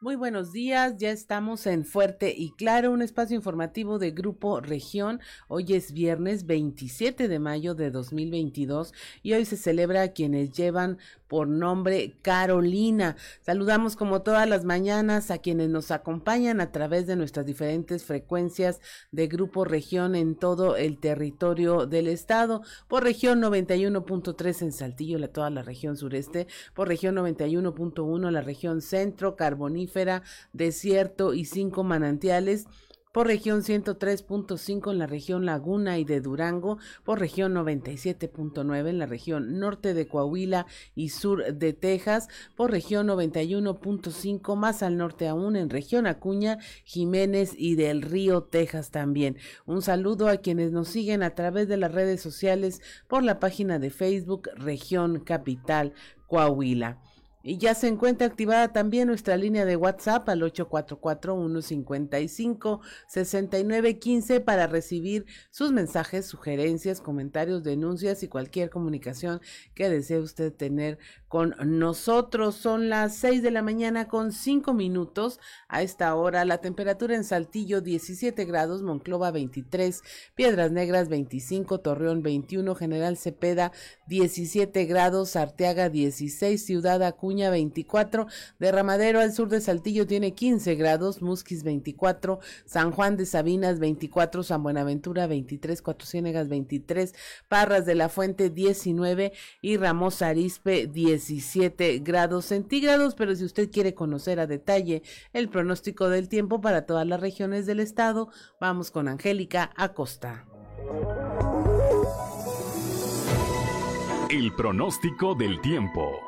Muy buenos días, ya estamos en Fuerte y Claro, un espacio informativo de Grupo Región. Hoy es viernes 27 de mayo de 2022 y hoy se celebra a quienes llevan por nombre Carolina. Saludamos como todas las mañanas a quienes nos acompañan a través de nuestras diferentes frecuencias de Grupo Región en todo el territorio del estado, por región 91.3 en Saltillo, la, toda la región sureste, por región 91.1 la región centro, desierto y cinco manantiales por región 103.5 en la región Laguna y de Durango, por región 97.9 en la región norte de Coahuila y sur de Texas, por región 91.5 más al norte aún en región Acuña, Jiménez y del Río, Texas también. Un saludo a quienes nos siguen a través de las redes sociales por la página de Facebook Región Capital Coahuila. Y ya se encuentra activada también nuestra línea de WhatsApp al 844-155-6915 para recibir sus mensajes, sugerencias, comentarios, denuncias y cualquier comunicación que desee usted tener con nosotros. Son las 6 de la mañana con 5 minutos. A esta hora la temperatura en Saltillo 17 grados, Monclova 23, Piedras Negras 25, Torreón 21, General Cepeda 17 grados, Arteaga 16, Ciudad Acuña 24, Derramadero al sur de Saltillo tiene 15 grados, Musquis 24, San Juan de Sabinas 24, San Buenaventura 23, Cuatro Ciénegas 23, Parras de la Fuente 19 y Ramos Arispe 17 grados centígrados, pero si usted quiere conocer a detalle el pronóstico del tiempo para todas las regiones del estado, vamos con Angélica Acosta. El pronóstico del tiempo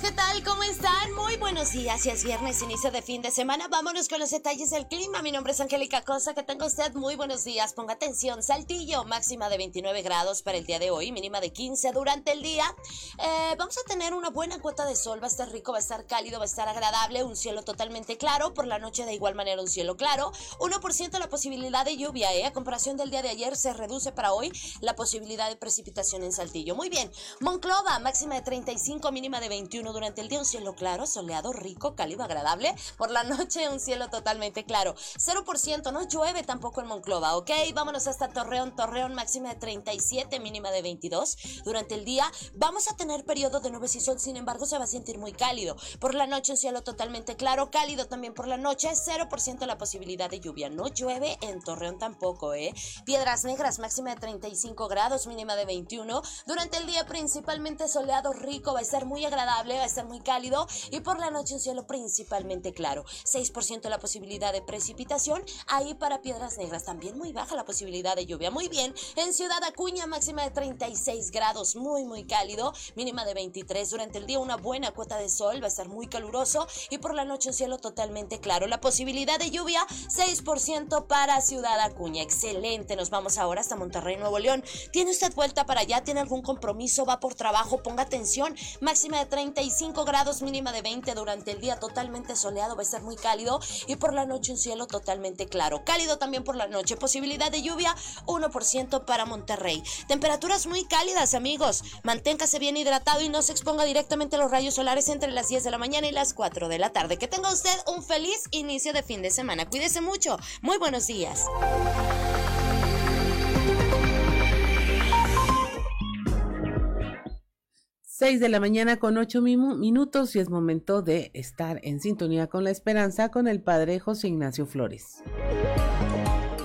¿Qué tal? ¿Cómo están? Muy buenos días. Si es viernes, inicio de fin de semana. Vámonos con los detalles del clima. Mi nombre es Angélica Cosa. Que tenga usted muy buenos días. Ponga atención. Saltillo, máxima de 29 grados para el día de hoy, mínima de 15 durante el día. Eh, vamos a tener una buena cuota de sol. Va a estar rico, va a estar cálido, va a estar agradable. Un cielo totalmente claro. Por la noche, de igual manera, un cielo claro. 1% la posibilidad de lluvia, ¿eh? A comparación del día de ayer, se reduce para hoy la posibilidad de precipitación en Saltillo. Muy bien. Monclova, máxima de 35, mínima de 20 durante el día, un cielo claro, soleado, rico, cálido, agradable. Por la noche, un cielo totalmente claro. 0%, no llueve tampoco en Monclova, ¿ok? Vámonos hasta Torreón. Torreón, máxima de 37, mínima de 22. Durante el día, vamos a tener periodo de nubes y sol, sin embargo, se va a sentir muy cálido. Por la noche, un cielo totalmente claro, cálido también por la noche. 0% la posibilidad de lluvia. No llueve en Torreón tampoco, ¿eh? Piedras Negras, máxima de 35 grados, mínima de 21. Durante el día, principalmente soleado, rico, va a estar muy agradable va a estar muy cálido y por la noche un cielo principalmente claro. 6% la posibilidad de precipitación, ahí para Piedras Negras también muy baja la posibilidad de lluvia. Muy bien, en Ciudad Acuña máxima de 36 grados, muy muy cálido, mínima de 23. Durante el día una buena cuota de sol, va a estar muy caluroso y por la noche un cielo totalmente claro. La posibilidad de lluvia 6% para Ciudad Acuña. Excelente, nos vamos ahora hasta Monterrey, Nuevo León. ¿Tiene usted vuelta para allá? ¿Tiene algún compromiso? ¿Va por trabajo? Ponga atención, máxima de 30 35 grados, mínima de 20 durante el día, totalmente soleado, va a estar muy cálido y por la noche un cielo totalmente claro. Cálido también por la noche, posibilidad de lluvia 1% para Monterrey. Temperaturas muy cálidas, amigos. Manténgase bien hidratado y no se exponga directamente a los rayos solares entre las 10 de la mañana y las 4 de la tarde. Que tenga usted un feliz inicio de fin de semana. Cuídese mucho. Muy buenos días. 6 de la mañana con 8 minutos y es momento de estar en sintonía con la esperanza con el Padre José Ignacio Flores.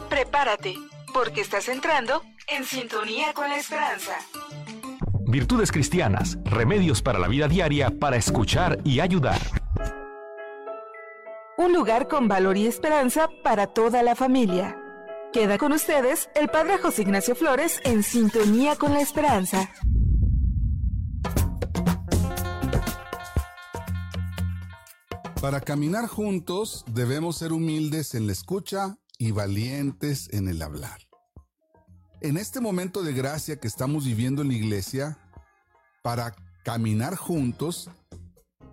Prepárate, porque estás entrando en sintonía con la esperanza. Virtudes cristianas, remedios para la vida diaria para escuchar y ayudar. Un lugar con valor y esperanza para toda la familia. Queda con ustedes el Padre José Ignacio Flores en sintonía con la esperanza. Para caminar juntos debemos ser humildes en la escucha y valientes en el hablar. En este momento de gracia que estamos viviendo en la iglesia, para caminar juntos,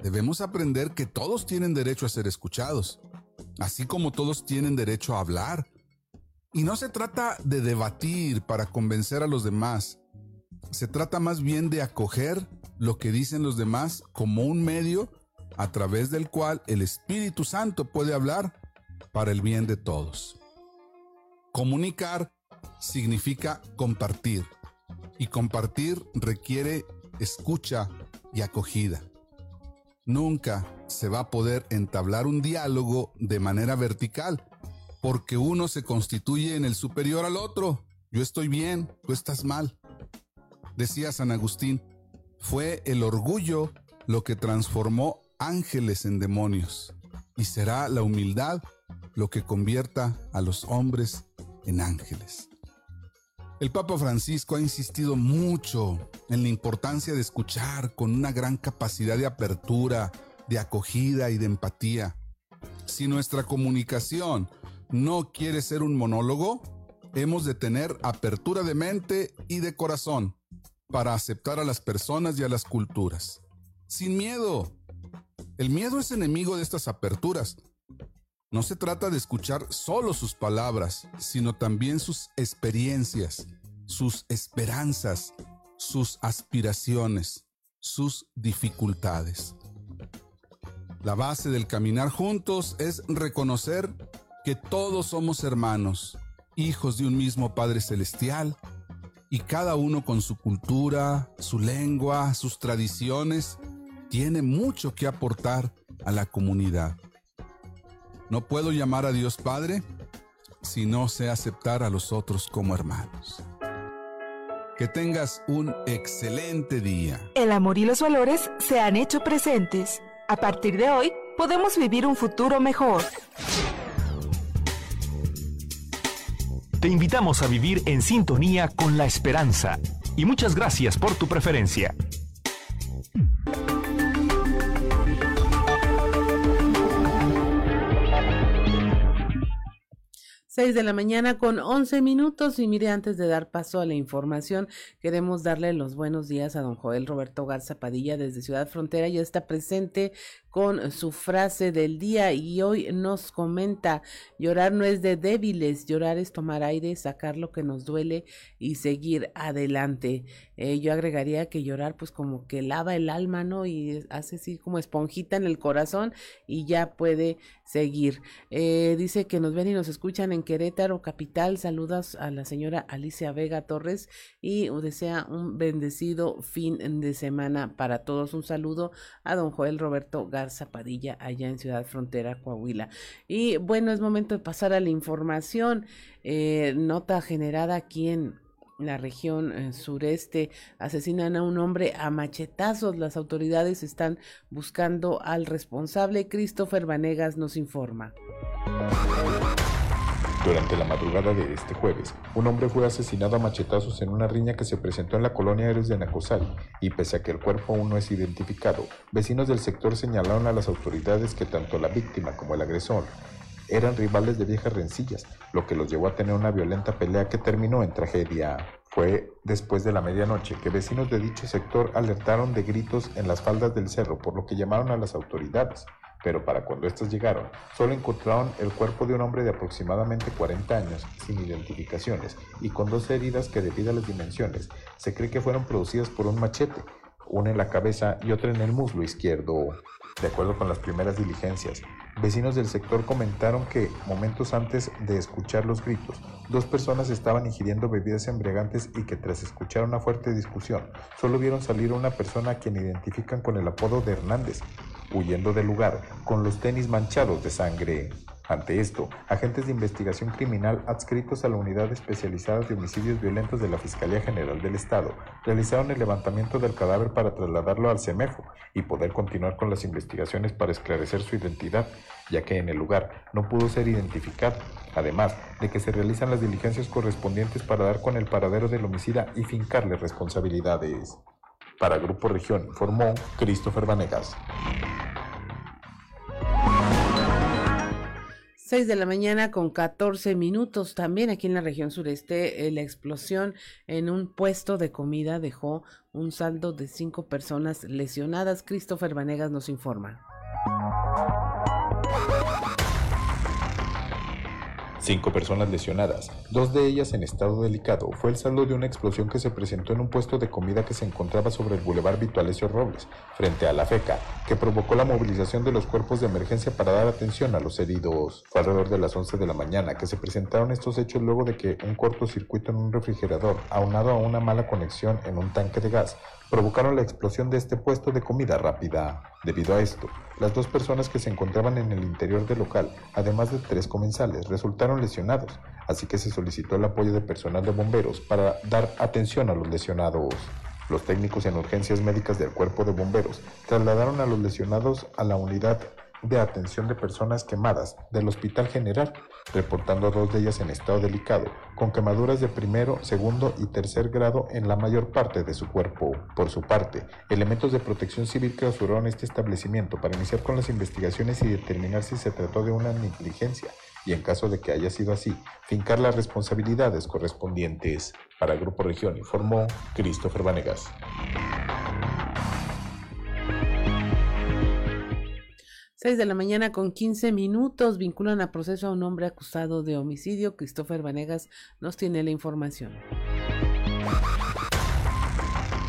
debemos aprender que todos tienen derecho a ser escuchados, así como todos tienen derecho a hablar. Y no se trata de debatir para convencer a los demás, se trata más bien de acoger lo que dicen los demás como un medio a través del cual el Espíritu Santo puede hablar para el bien de todos. Comunicar significa compartir y compartir requiere escucha y acogida. Nunca se va a poder entablar un diálogo de manera vertical porque uno se constituye en el superior al otro. Yo estoy bien, tú estás mal. Decía San Agustín, fue el orgullo lo que transformó ángeles en demonios, y será la humildad lo que convierta a los hombres en ángeles. El Papa Francisco ha insistido mucho en la importancia de escuchar con una gran capacidad de apertura, de acogida y de empatía. Si nuestra comunicación no quiere ser un monólogo, hemos de tener apertura de mente y de corazón para aceptar a las personas y a las culturas. Sin miedo, el miedo es enemigo de estas aperturas. No se trata de escuchar solo sus palabras, sino también sus experiencias, sus esperanzas, sus aspiraciones, sus dificultades. La base del caminar juntos es reconocer que todos somos hermanos, hijos de un mismo Padre Celestial, y cada uno con su cultura, su lengua, sus tradiciones tiene mucho que aportar a la comunidad. No puedo llamar a Dios Padre si no sé aceptar a los otros como hermanos. Que tengas un excelente día. El amor y los valores se han hecho presentes. A partir de hoy, podemos vivir un futuro mejor. Te invitamos a vivir en sintonía con la esperanza. Y muchas gracias por tu preferencia. 6 de la mañana con 11 minutos. Y mire, antes de dar paso a la información, queremos darle los buenos días a don Joel Roberto Garza Padilla desde Ciudad Frontera, ya está presente con su frase del día y hoy nos comenta, llorar no es de débiles, llorar es tomar aire, sacar lo que nos duele y seguir adelante. Eh, yo agregaría que llorar pues como que lava el alma, ¿no? Y hace así como esponjita en el corazón y ya puede seguir. Eh, dice que nos ven y nos escuchan en Querétaro, capital. Saludas a la señora Alicia Vega Torres y desea un bendecido fin de semana para todos. Un saludo a don Joel Roberto Zapadilla allá en Ciudad Frontera, Coahuila. Y bueno, es momento de pasar a la información. Eh, nota generada aquí en la región eh, sureste asesinan a un hombre a machetazos. Las autoridades están buscando al responsable. Christopher Vanegas nos informa. Durante la madrugada de este jueves, un hombre fue asesinado a machetazos en una riña que se presentó en la colonia Eres de Nacosal, y pese a que el cuerpo aún no es identificado, vecinos del sector señalaron a las autoridades que tanto la víctima como el agresor eran rivales de viejas rencillas, lo que los llevó a tener una violenta pelea que terminó en tragedia. Fue después de la medianoche que vecinos de dicho sector alertaron de gritos en las faldas del cerro, por lo que llamaron a las autoridades pero para cuando estos llegaron, solo encontraron el cuerpo de un hombre de aproximadamente 40 años, sin identificaciones, y con dos heridas que debido a las dimensiones, se cree que fueron producidas por un machete, una en la cabeza y otra en el muslo izquierdo. De acuerdo con las primeras diligencias, vecinos del sector comentaron que, momentos antes de escuchar los gritos, dos personas estaban ingiriendo bebidas embriagantes y que tras escuchar una fuerte discusión, solo vieron salir una persona a quien identifican con el apodo de Hernández, huyendo del lugar con los tenis manchados de sangre. Ante esto, agentes de investigación criminal adscritos a la Unidad Especializada de Homicidios Violentos de la Fiscalía General del Estado realizaron el levantamiento del cadáver para trasladarlo al CEMEFO y poder continuar con las investigaciones para esclarecer su identidad, ya que en el lugar no pudo ser identificado, además de que se realizan las diligencias correspondientes para dar con el paradero del homicida y fincarle responsabilidades. Para Grupo Región informó Christopher Vanegas. 6 de la mañana con 14 minutos. También aquí en la región sureste, eh, la explosión en un puesto de comida dejó un saldo de cinco personas lesionadas. Christopher Vanegas nos informa. Cinco personas lesionadas, dos de ellas en estado delicado, fue el saldo de una explosión que se presentó en un puesto de comida que se encontraba sobre el Boulevard Vitualesio Robles, frente a la FECA, que provocó la movilización de los cuerpos de emergencia para dar atención a los heridos. Fue alrededor de las 11 de la mañana que se presentaron estos hechos luego de que un cortocircuito en un refrigerador, aunado a una mala conexión en un tanque de gas, provocaron la explosión de este puesto de comida rápida. Debido a esto, las dos personas que se encontraban en el interior del local, además de tres comensales, resultaron lesionados, así que se solicitó el apoyo de personal de bomberos para dar atención a los lesionados. Los técnicos en urgencias médicas del cuerpo de bomberos trasladaron a los lesionados a la unidad de atención de personas quemadas del Hospital General, reportando a dos de ellas en estado delicado, con quemaduras de primero, segundo y tercer grado en la mayor parte de su cuerpo. Por su parte, elementos de protección civil clausuraron este establecimiento para iniciar con las investigaciones y determinar si se trató de una negligencia y en caso de que haya sido así, fincar las responsabilidades correspondientes. Para Grupo Región informó Christopher Vanegas. 6 de la mañana con 15 minutos vinculan a proceso a un hombre acusado de homicidio. Christopher Vanegas nos tiene la información.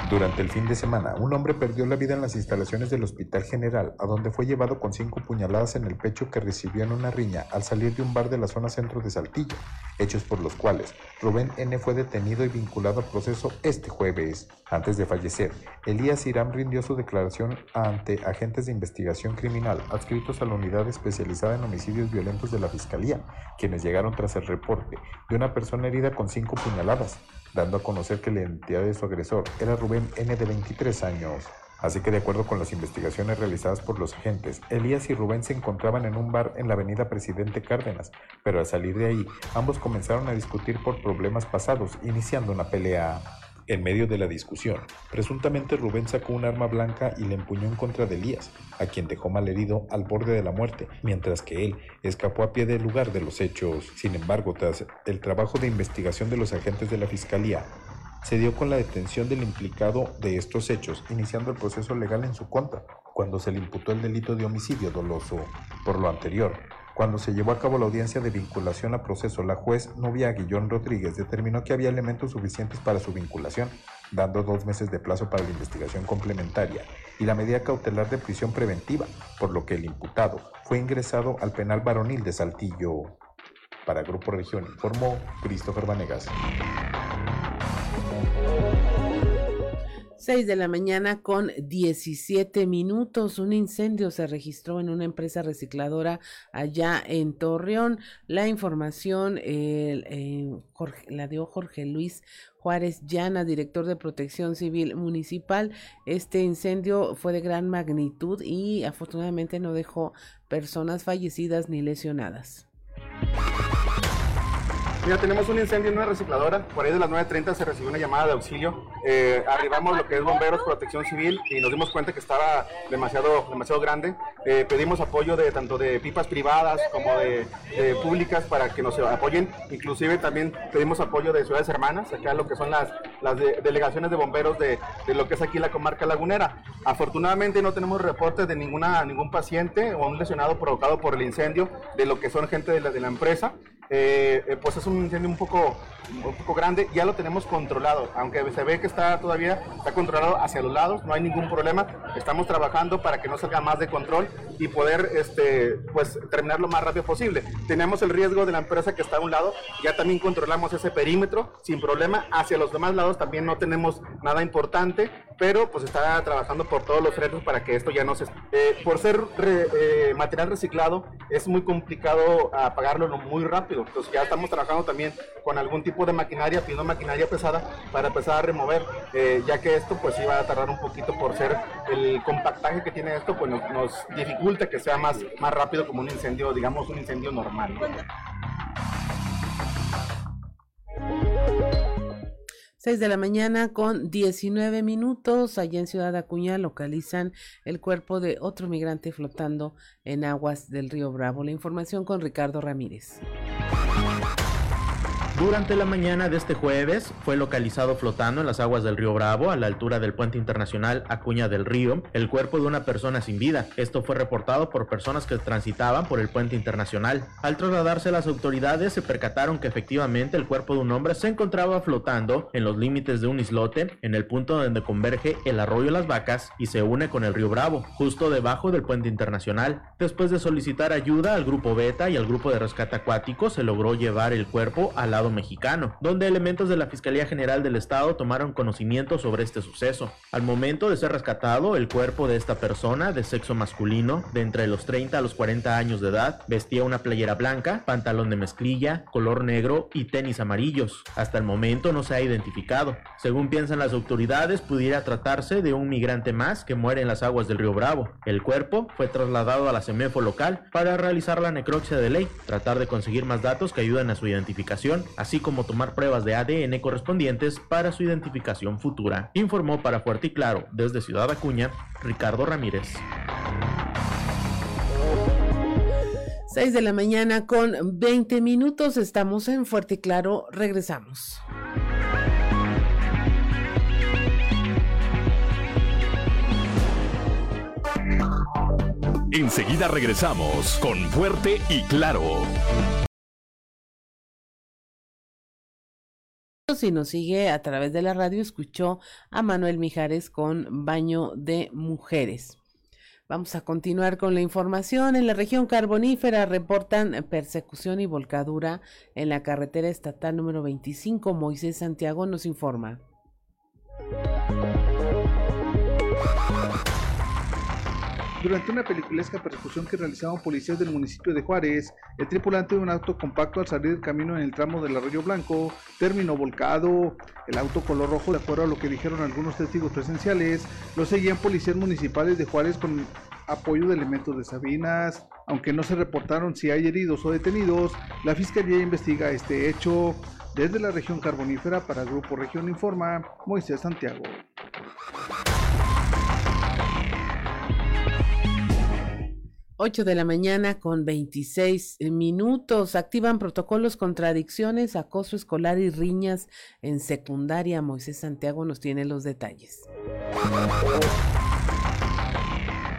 Durante el fin de semana, un hombre perdió la vida en las instalaciones del Hospital General, a donde fue llevado con cinco puñaladas en el pecho que recibió en una riña al salir de un bar de la zona centro de Saltillo, hechos por los cuales Rubén N. fue detenido y vinculado al proceso este jueves. Antes de fallecer, Elías Irán rindió su declaración ante agentes de investigación criminal adscritos a la unidad especializada en homicidios violentos de la Fiscalía, quienes llegaron tras el reporte de una persona herida con cinco puñaladas dando a conocer que la identidad de su agresor era Rubén N. de 23 años. Así que de acuerdo con las investigaciones realizadas por los agentes, Elías y Rubén se encontraban en un bar en la avenida Presidente Cárdenas, pero al salir de ahí, ambos comenzaron a discutir por problemas pasados, iniciando una pelea. En medio de la discusión, presuntamente Rubén sacó un arma blanca y le empuñó en contra de Elías, a quien dejó malherido al borde de la muerte, mientras que él escapó a pie del lugar de los hechos. Sin embargo, tras el trabajo de investigación de los agentes de la Fiscalía, se dio con la detención del implicado de estos hechos, iniciando el proceso legal en su contra, cuando se le imputó el delito de homicidio doloso. Por lo anterior, cuando se llevó a cabo la audiencia de vinculación a proceso, la juez Novia Guillón Rodríguez determinó que había elementos suficientes para su vinculación, dando dos meses de plazo para la investigación complementaria y la medida cautelar de prisión preventiva, por lo que el imputado fue ingresado al penal varonil de Saltillo. Para Grupo Región informó Christopher Vanegas. 6 de la mañana con 17 minutos. Un incendio se registró en una empresa recicladora allá en Torreón. La información eh, la dio Jorge Luis Juárez Llana, director de Protección Civil Municipal. Este incendio fue de gran magnitud y afortunadamente no dejó personas fallecidas ni lesionadas. Mira, tenemos un incendio en una recicladora. Por ahí de las 9.30 se recibió una llamada de auxilio. Eh, arribamos lo que es bomberos, protección civil y nos dimos cuenta que estaba demasiado, demasiado grande. Eh, pedimos apoyo de tanto de pipas privadas como de, públicas para que nos apoyen. Inclusive también pedimos apoyo de ciudades hermanas, acá lo que son las, las delegaciones de bomberos de, de, lo que es aquí la comarca lagunera. Afortunadamente no tenemos reportes de ninguna, ningún paciente o un lesionado provocado por el incendio de lo que son gente de la, de la empresa. Eh, eh, pues es un incendio un poco, un poco grande, ya lo tenemos controlado, aunque se ve que está todavía está controlado hacia los lados, no hay ningún problema, estamos trabajando para que no salga más de control y poder este, pues, terminar lo más rápido posible. Tenemos el riesgo de la empresa que está a un lado, ya también controlamos ese perímetro sin problema, hacia los demás lados también no tenemos nada importante, pero pues está trabajando por todos los retos para que esto ya no se... Eh, por ser material reciclado es muy complicado apagarlo muy rápido entonces ya estamos trabajando también con algún tipo de maquinaria, pidiendo maquinaria pesada para empezar a remover, eh, ya que esto pues iba a tardar un poquito por ser el compactaje que tiene esto, pues nos, nos dificulta que sea más, más rápido como un incendio, digamos un incendio normal. 6 de la mañana con 19 minutos. Allá en Ciudad Acuña localizan el cuerpo de otro migrante flotando en aguas del río Bravo. La información con Ricardo Ramírez. Durante la mañana de este jueves fue localizado flotando en las aguas del río Bravo, a la altura del puente internacional Acuña del Río, el cuerpo de una persona sin vida. Esto fue reportado por personas que transitaban por el puente internacional. Al trasladarse las autoridades se percataron que efectivamente el cuerpo de un hombre se encontraba flotando en los límites de un islote, en el punto donde converge el arroyo Las Vacas y se une con el río Bravo, justo debajo del puente internacional. Después de solicitar ayuda al grupo Beta y al grupo de rescate acuático, se logró llevar el cuerpo al lado mexicano, donde elementos de la Fiscalía General del Estado tomaron conocimiento sobre este suceso. Al momento de ser rescatado, el cuerpo de esta persona, de sexo masculino, de entre los 30 a los 40 años de edad, vestía una playera blanca, pantalón de mezclilla, color negro y tenis amarillos. Hasta el momento no se ha identificado. Según piensan las autoridades, pudiera tratarse de un migrante más que muere en las aguas del río Bravo. El cuerpo fue trasladado a la CEMEFO local para realizar la necropsia de ley, tratar de conseguir más datos que ayuden a su identificación, así como tomar pruebas de ADN correspondientes para su identificación futura, informó para Fuerte y Claro desde Ciudad Acuña Ricardo Ramírez. 6 de la mañana con 20 minutos, estamos en Fuerte y Claro, regresamos. Enseguida regresamos con Fuerte y Claro. Si nos sigue a través de la radio, escuchó a Manuel Mijares con Baño de Mujeres. Vamos a continuar con la información. En la región carbonífera reportan persecución y volcadura en la carretera estatal número 25. Moisés Santiago nos informa. Durante una peliculesca persecución que realizaban policías del municipio de Juárez, el tripulante de un auto compacto al salir del camino en el tramo del Arroyo Blanco terminó volcado. El auto color rojo, de acuerdo a lo que dijeron algunos testigos presenciales, lo seguían policías municipales de Juárez con apoyo de elementos de Sabinas. Aunque no se reportaron si hay heridos o detenidos, la Fiscalía investiga este hecho. Desde la región carbonífera para Grupo Región Informa, Moisés Santiago. 8 de la mañana con 26 minutos. Activan protocolos contra adicciones, acoso escolar y riñas en secundaria. Moisés Santiago nos tiene los detalles.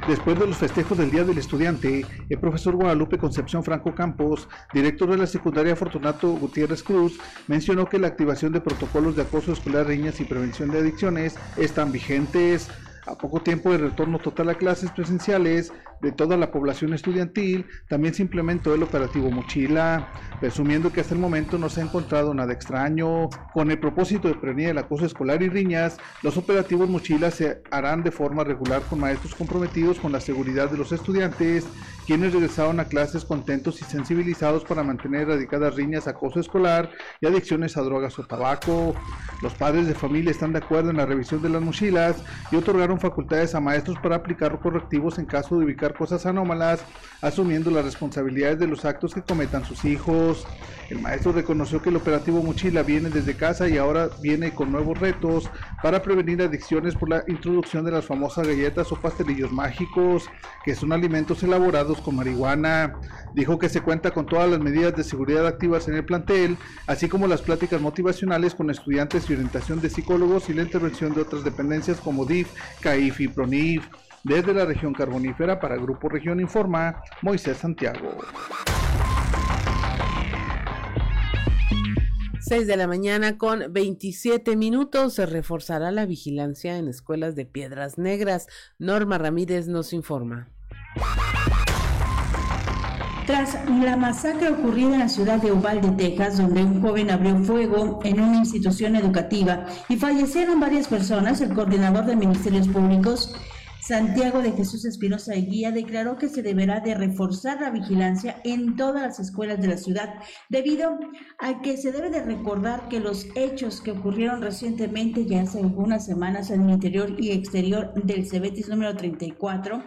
Después de los festejos del Día del Estudiante, el profesor Guadalupe Concepción Franco Campos, director de la secundaria Fortunato Gutiérrez Cruz, mencionó que la activación de protocolos de acoso escolar, riñas y prevención de adicciones están vigentes. A poco tiempo de retorno total a clases presenciales de toda la población estudiantil, también se implementó el operativo Mochila, presumiendo que hasta el momento no se ha encontrado nada extraño. Con el propósito de prevenir el acoso escolar y riñas, los operativos Mochila se harán de forma regular con maestros comprometidos con la seguridad de los estudiantes, quienes regresaron a clases contentos y sensibilizados para mantener erradicadas riñas, acoso escolar y adicciones a drogas o tabaco. Los padres de familia están de acuerdo en la revisión de las mochilas y otorgaron facultades a maestros para aplicar correctivos en caso de ubicar cosas anómalas, asumiendo las responsabilidades de los actos que cometan sus hijos. El maestro reconoció que el operativo Mochila viene desde casa y ahora viene con nuevos retos para prevenir adicciones por la introducción de las famosas galletas o pastelillos mágicos, que son alimentos elaborados con marihuana. Dijo que se cuenta con todas las medidas de seguridad activas en el plantel, así como las pláticas motivacionales con estudiantes y orientación de psicólogos y la intervención de otras dependencias como DIF, CAIF y PRONIF. Desde la región carbonífera para Grupo Región Informa, Moisés Santiago. 6 de la mañana con 27 minutos se reforzará la vigilancia en escuelas de Piedras Negras. Norma Ramírez nos informa. Tras la masacre ocurrida en la ciudad de Uvalde, Texas, donde un joven abrió fuego en una institución educativa y fallecieron varias personas, el coordinador de Ministerios Públicos Santiago de Jesús Espinosa Guía declaró que se deberá de reforzar la vigilancia en todas las escuelas de la ciudad, debido a que se debe de recordar que los hechos que ocurrieron recientemente, ya hace algunas semanas en el interior y exterior del Cebetis número 34,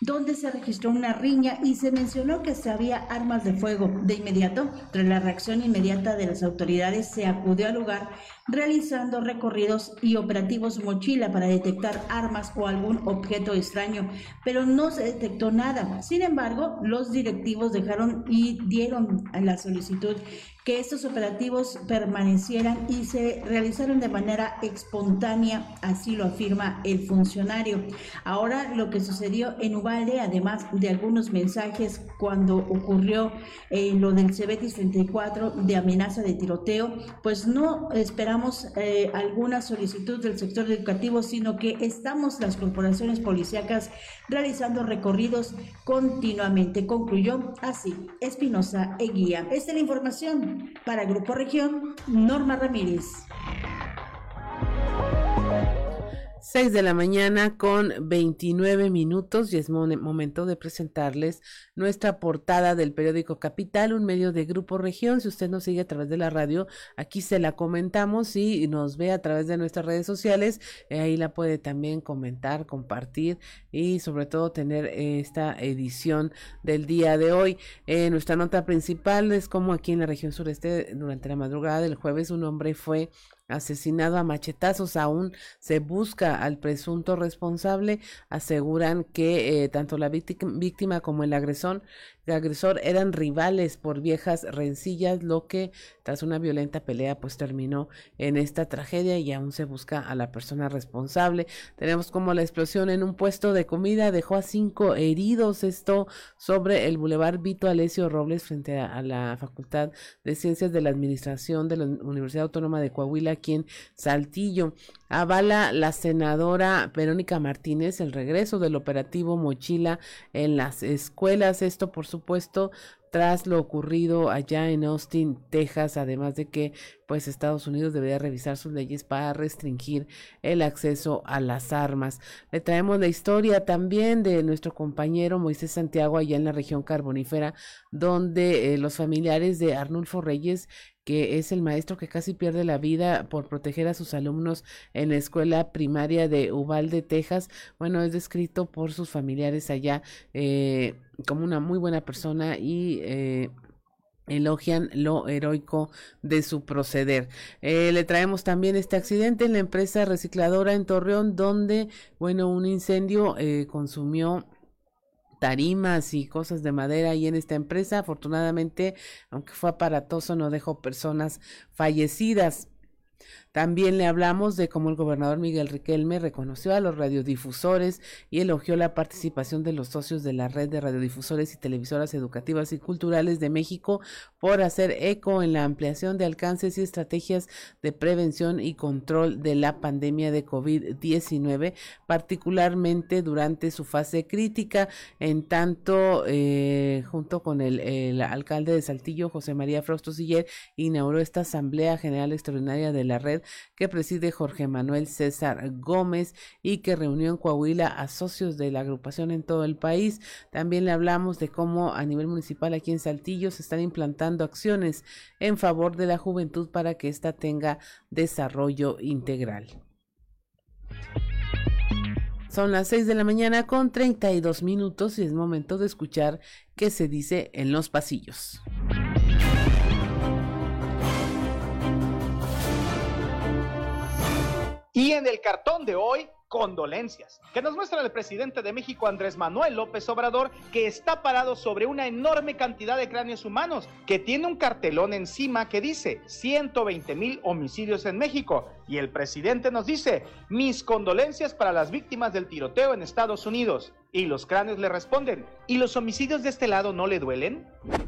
donde se registró una riña y se mencionó que se había armas de fuego. De inmediato, tras la reacción inmediata de las autoridades, se acudió al lugar realizando recorridos y operativos mochila para detectar armas o algún objeto extraño, pero no se detectó nada. Sin embargo, los directivos dejaron y dieron la solicitud que estos operativos permanecieran y se realizaron de manera espontánea, así lo afirma el funcionario. Ahora lo que sucedió en Ubalde, además de algunos mensajes cuando ocurrió eh, lo del Cebetis 34 de amenaza de tiroteo, pues no esperamos eh, alguna solicitud del sector educativo, sino que estamos las corporaciones policíacas realizando recorridos continuamente. Concluyó así Espinosa Eguía. Esta es la información para Grupo Región, Norma Ramírez. 6 de la mañana con 29 minutos y es momento de presentarles nuestra portada del periódico Capital, un medio de Grupo Región. Si usted nos sigue a través de la radio, aquí se la comentamos y nos ve a través de nuestras redes sociales. Eh, ahí la puede también comentar, compartir y sobre todo tener esta edición del día de hoy. Eh, nuestra nota principal es como aquí en la región sureste durante la madrugada del jueves un hombre fue asesinado a machetazos. Aún se busca al presunto responsable. Aseguran que eh, tanto la víctima como el agresor de agresor eran rivales por viejas rencillas, lo que tras una violenta pelea pues terminó en esta tragedia y aún se busca a la persona responsable. Tenemos como la explosión en un puesto de comida dejó a cinco heridos, esto sobre el Boulevard Vito Alessio Robles frente a, la Facultad de Ciencias de la Administración de la Universidad Autónoma de Coahuila aquí en Saltillo. Avala la senadora Verónica Martínez el regreso del operativo Mochila en las escuelas. Esto, por supuesto, tras lo ocurrido allá en Austin, Texas, además de que pues Estados Unidos debería revisar sus leyes para restringir el acceso a las armas. Le traemos la historia también de nuestro compañero Moisés Santiago allá en la región carbonífera, donde eh, los familiares de Arnulfo Reyes que es el maestro que casi pierde la vida por proteger a sus alumnos en la escuela primaria de Uvalde, Texas. Bueno, es descrito por sus familiares allá eh, como una muy buena persona y eh, elogian lo heroico de su proceder. Eh, le traemos también este accidente en la empresa recicladora en Torreón, donde, bueno, un incendio consumió tarimas y cosas de madera ahí en esta empresa. Afortunadamente, aunque fue aparatoso, no dejó personas fallecidas. También le hablamos de cómo el gobernador Miguel Riquelme reconoció a los radiodifusores y elogió la participación de los socios de la red de radiodifusores y televisoras educativas y culturales de México por hacer eco en la ampliación de alcances y estrategias de prevención y control de la pandemia de COVID-19, particularmente durante su fase crítica. En tanto, eh, junto con el, el, alcalde de Saltillo, José María Frausto Siller, inauguró esta Asamblea General Extraordinaria de la red que preside Jorge Manuel César Gómez y que reunió en Coahuila a socios de la agrupación en todo el país. También le hablamos de cómo a nivel municipal aquí en Saltillo se están implantando acciones en favor de la juventud para que ésta tenga desarrollo integral. Son las 6 de la mañana con 32 minutos y es momento de escuchar qué se dice en los pasillos. Y en el cartón de hoy, condolencias, que nos muestra el presidente de México, Andrés Manuel López Obrador, que está parado sobre una enorme cantidad de cráneos humanos, que tiene un cartelón encima que dice 120 mil homicidios en México. Y el presidente nos dice, mis condolencias para las víctimas del tiroteo en Estados Unidos. Y los cráneos le responden, ¿y los homicidios de este lado no le duelen?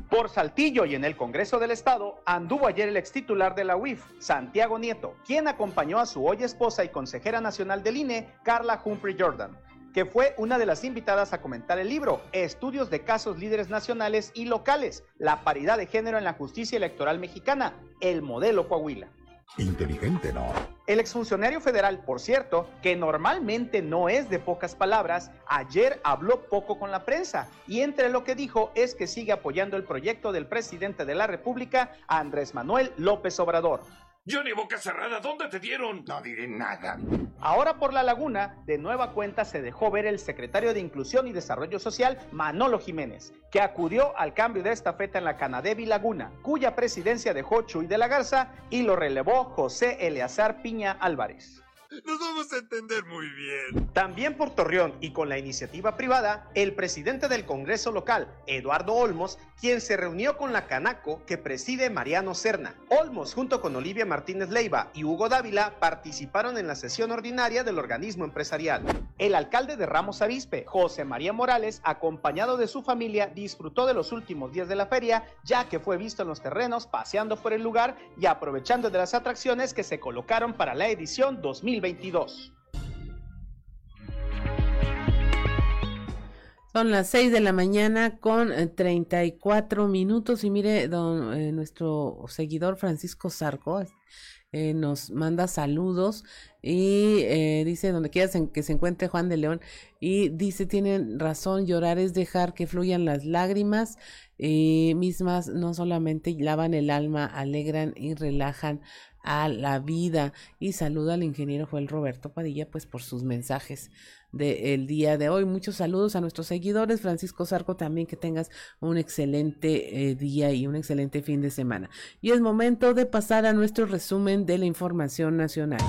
Por Saltillo y en el Congreso del Estado anduvo ayer el ex titular de la UIF, Santiago Nieto, quien acompañó a su hoy esposa y consejera nacional del INE, Carla Humphrey Jordan que fue una de las invitadas a comentar el libro Estudios de casos líderes nacionales y locales, la paridad de género en la justicia electoral mexicana, el modelo Coahuila. Inteligente, ¿no? El exfuncionario federal, por cierto, que normalmente no es de pocas palabras, ayer habló poco con la prensa y entre lo que dijo es que sigue apoyando el proyecto del presidente de la República, Andrés Manuel López Obrador. Johnny Boca Cerrada, ¿dónde te dieron? No diré nada. Ahora por la laguna, de nueva cuenta se dejó ver el secretario de Inclusión y Desarrollo Social, Manolo Jiménez, que acudió al cambio de estafeta en la Canadevi Laguna, cuya presidencia dejó Chuy de la Garza y lo relevó José Eleazar Piña Álvarez. Nos vamos a entender muy bien. También por Torreón y con la iniciativa privada, el presidente del Congreso local, Eduardo Olmos, quien se reunió con la Canaco que preside Mariano Serna. Olmos, junto con Olivia Martínez Leiva y Hugo Dávila, participaron en la sesión ordinaria del organismo empresarial. El alcalde de Ramos Avispe, José María Morales, acompañado de su familia, disfrutó de los últimos días de la feria, ya que fue visto en los terrenos paseando por el lugar y aprovechando de las atracciones que se colocaron para la edición 2000 2022. Son las 6 de la mañana con 34 eh, minutos y mire, don, eh, nuestro seguidor Francisco Zarco eh, nos manda saludos y dice donde quiera que se encuentre Juan de León y dice tienen razón, llorar es dejar que fluyan las lágrimas mismas, no solamente lavan el alma, alegran y relajan a la vida. Y saluda al ingeniero Joel Roberto Padilla, pues por sus mensajes del día de hoy. Muchos saludos a nuestros seguidores. Francisco Zarco, también que tengas un excelente eh, día y un excelente fin de semana. Y es momento de pasar a nuestro resumen de la información nacional.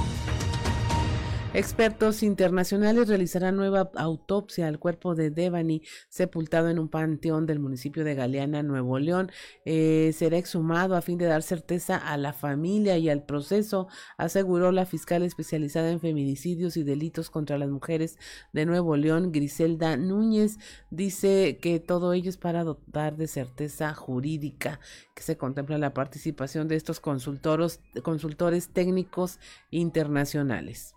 Expertos internacionales realizarán nueva autopsia al cuerpo de Devani, sepultado en un panteón del municipio de Galeana, Nuevo León. Eh, será exhumado a fin de dar certeza a la familia y al proceso, aseguró la fiscal especializada en feminicidios y delitos contra las mujeres de Nuevo León, Griselda Núñez. Dice que todo ello es para dotar de certeza jurídica, que se contempla la participación de estos consultores técnicos internacionales.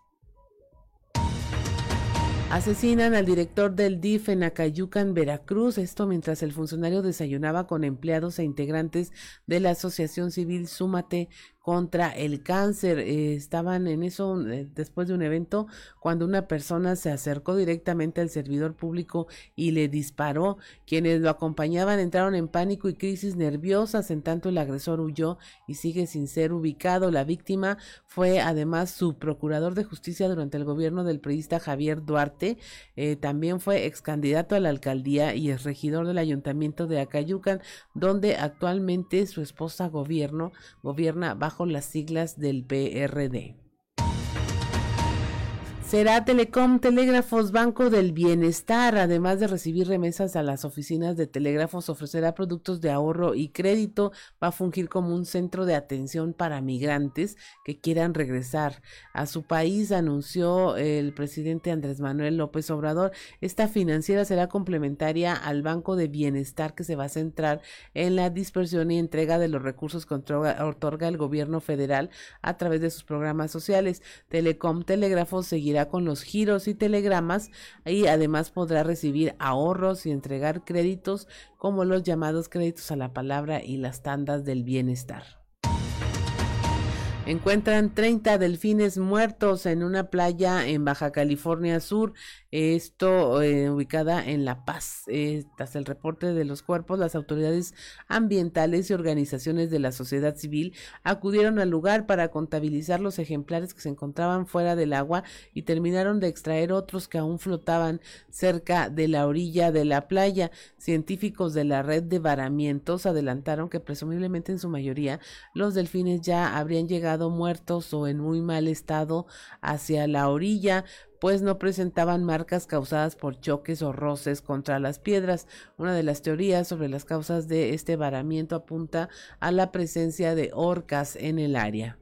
Asesinan al director del DIF en Acayucan, Veracruz, esto mientras el funcionario desayunaba con empleados e integrantes de la Asociación Civil Súmate contra el cáncer. Eh, estaban en eso eh, después de un evento cuando una persona se acercó directamente al servidor público y le disparó. Quienes lo acompañaban entraron en pánico y crisis nerviosas, en tanto el agresor huyó y sigue sin ser ubicado. La víctima fue además su procurador de justicia durante el gobierno del periodista Javier Duarte. Eh, también fue ex candidato a la alcaldía y es regidor del ayuntamiento de Acayucan, donde actualmente su esposa gobierno, gobierna bajo las siglas del PRD. Será Telecom Telégrafos Banco del Bienestar, además de recibir remesas a las oficinas de telégrafos, ofrecerá productos de ahorro y crédito, va a fungir como un centro de atención para migrantes que quieran regresar a su país, anunció el presidente Andrés Manuel López Obrador. Esta financiera será complementaria al Banco de Bienestar que se va a centrar en la dispersión y entrega de los recursos que otorga el gobierno federal a través de sus programas sociales. Telecom Telégrafos seguirá con los giros y telegramas y además podrá recibir ahorros y entregar créditos como los llamados créditos a la palabra y las tandas del bienestar. Encuentran 30 delfines muertos en una playa en Baja California Sur, esto eh, ubicada en La Paz. Eh, tras el reporte de los cuerpos, las autoridades ambientales y organizaciones de la sociedad civil acudieron al lugar para contabilizar los ejemplares que se encontraban fuera del agua y terminaron de extraer otros que aún flotaban cerca de la orilla de la playa. Científicos de la red de varamientos adelantaron que presumiblemente en su mayoría los delfines ya habrían llegado muertos o en muy mal estado hacia la orilla, pues no presentaban marcas causadas por choques o roces contra las piedras. Una de las teorías sobre las causas de este varamiento apunta a la presencia de orcas en el área.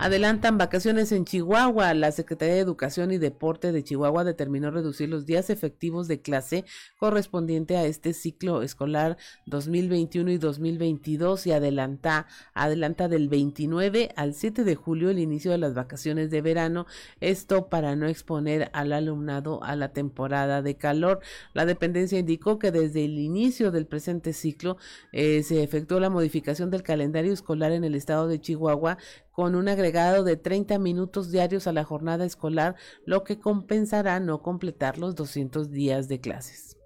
Adelantan vacaciones en Chihuahua. La Secretaría de Educación y Deporte de Chihuahua determinó reducir los días efectivos de clase correspondiente a este ciclo escolar 2021 y 2022 y adelanta, adelanta del 29 al 7 de julio el inicio de las vacaciones de verano. Esto para no exponer al alumnado a la temporada de calor. La dependencia indicó que desde el inicio del presente ciclo eh, se efectuó la modificación del calendario escolar en el estado de Chihuahua con un agregado de 30 minutos diarios a la jornada escolar, lo que compensará no completar los 200 días de clases.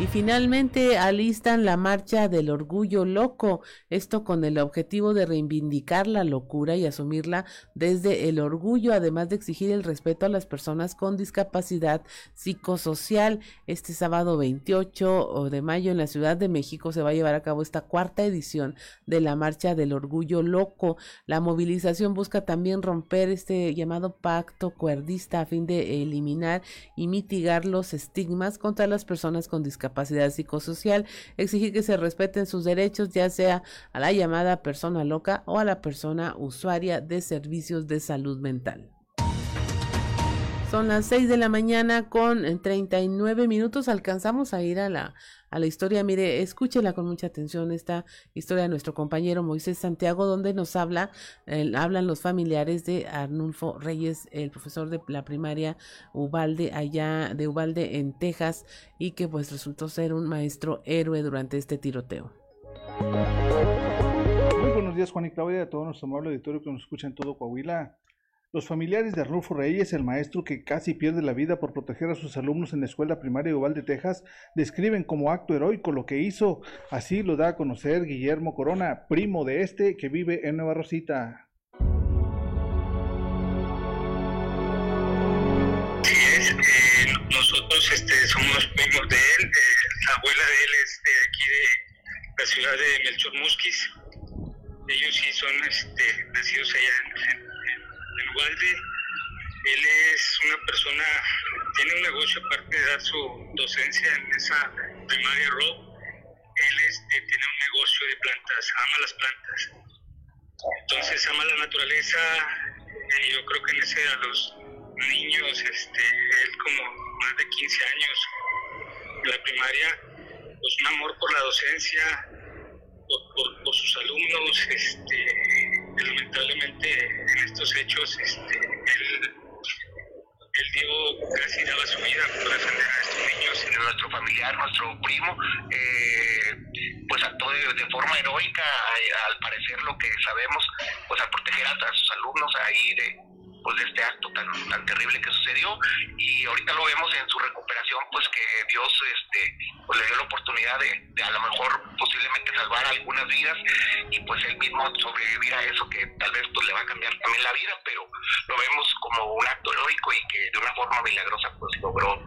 Y finalmente alistan la marcha del orgullo loco, esto con el objetivo de reivindicar la locura y asumirla desde el orgullo, además de exigir el respeto a las personas con discapacidad psicosocial. Este sábado 28 de mayo en la Ciudad de México se va a llevar a cabo esta cuarta edición de la marcha del orgullo loco. La movilización busca también romper este llamado pacto cuerdista a fin de eliminar y mitigar los estigmas contra las personas con discapacidad capacidad psicosocial, exigir que se respeten sus derechos, ya sea a la llamada persona loca o a la persona usuaria de servicios de salud mental. Son las 6 de la mañana con 39 minutos. Alcanzamos a ir a la, a la historia. Mire, escúchela con mucha atención esta historia de nuestro compañero Moisés Santiago, donde nos habla, hablan los familiares de Arnulfo Reyes, el profesor de la primaria Ubalde, allá de Ubalde en Texas, y que pues resultó ser un maestro héroe durante este tiroteo. Muy buenos días, Juan y Claudia, a todo nuestro amable auditorio que nos escucha en todo Coahuila. Los familiares de Arnulfo Reyes, el maestro que casi pierde la vida por proteger a sus alumnos en la escuela primaria de de Texas, describen como acto heroico lo que hizo. Así lo da a conocer Guillermo Corona, primo de este que vive en Nueva Rosita. Sí, eh, nosotros este, somos primos de él. Eh, la abuela de él es de aquí de la ciudad de Melchor Musquis. Ellos sí son este, nacidos allá en Ubalde, él es una persona, tiene un negocio aparte de dar su docencia en esa primaria Rock, él este, tiene un negocio de plantas, ama las plantas. Entonces ama la naturaleza y yo creo que en ese a los niños, este, él como más de 15 años en la primaria, pues un amor por la docencia, por sus alumnos, este, lamentablemente en estos hechos este, él, dio, casi daba su vida por defender a estos niños. Y nuestro familiar, nuestro primo, eh, pues actuó de, forma heroica, al parecer lo que sabemos, pues al proteger a, a sus alumnos ahí de pues de este acto tan, tan terrible que sucedió y ahorita lo vemos en su recuperación pues que Dios este pues le dio la oportunidad de, a lo mejor posiblemente salvar algunas vidas y pues él mismo sobrevivir a eso que tal vez pues le va a cambiar también la vida pero lo vemos como un acto heroico y que de una forma milagrosa pues logró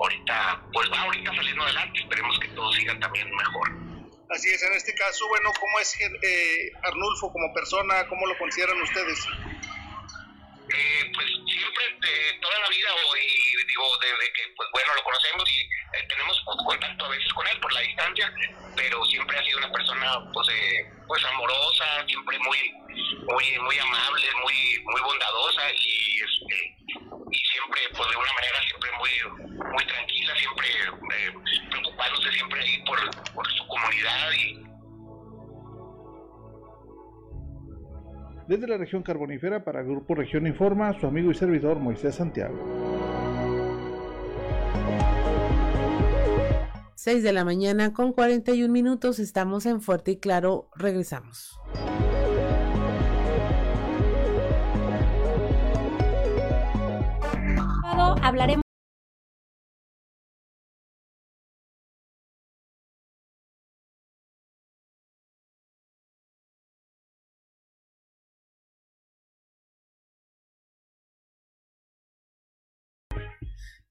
ahorita pues va ahorita saliendo adelante esperemos que todo siga también mejor Así es, en este caso, bueno, ¿cómo es eh, Arnulfo como persona? ¿Cómo lo consideran ustedes? Eh, pues siempre de toda la vida hoy digo desde que pues bueno lo conocemos y eh, tenemos contacto a veces con él por la distancia pero siempre ha sido una persona pues eh, pues amorosa siempre muy muy muy amable muy muy bondadosa y este y siempre pues de una manera siempre muy muy tranquila siempre preocupándose siempre ahí por, por su comunidad y Desde la región carbonífera para Grupo Región Informa, su amigo y servidor Moisés Santiago. 6 de la mañana con 41 minutos, estamos en Fuerte y Claro, regresamos. Hablaremos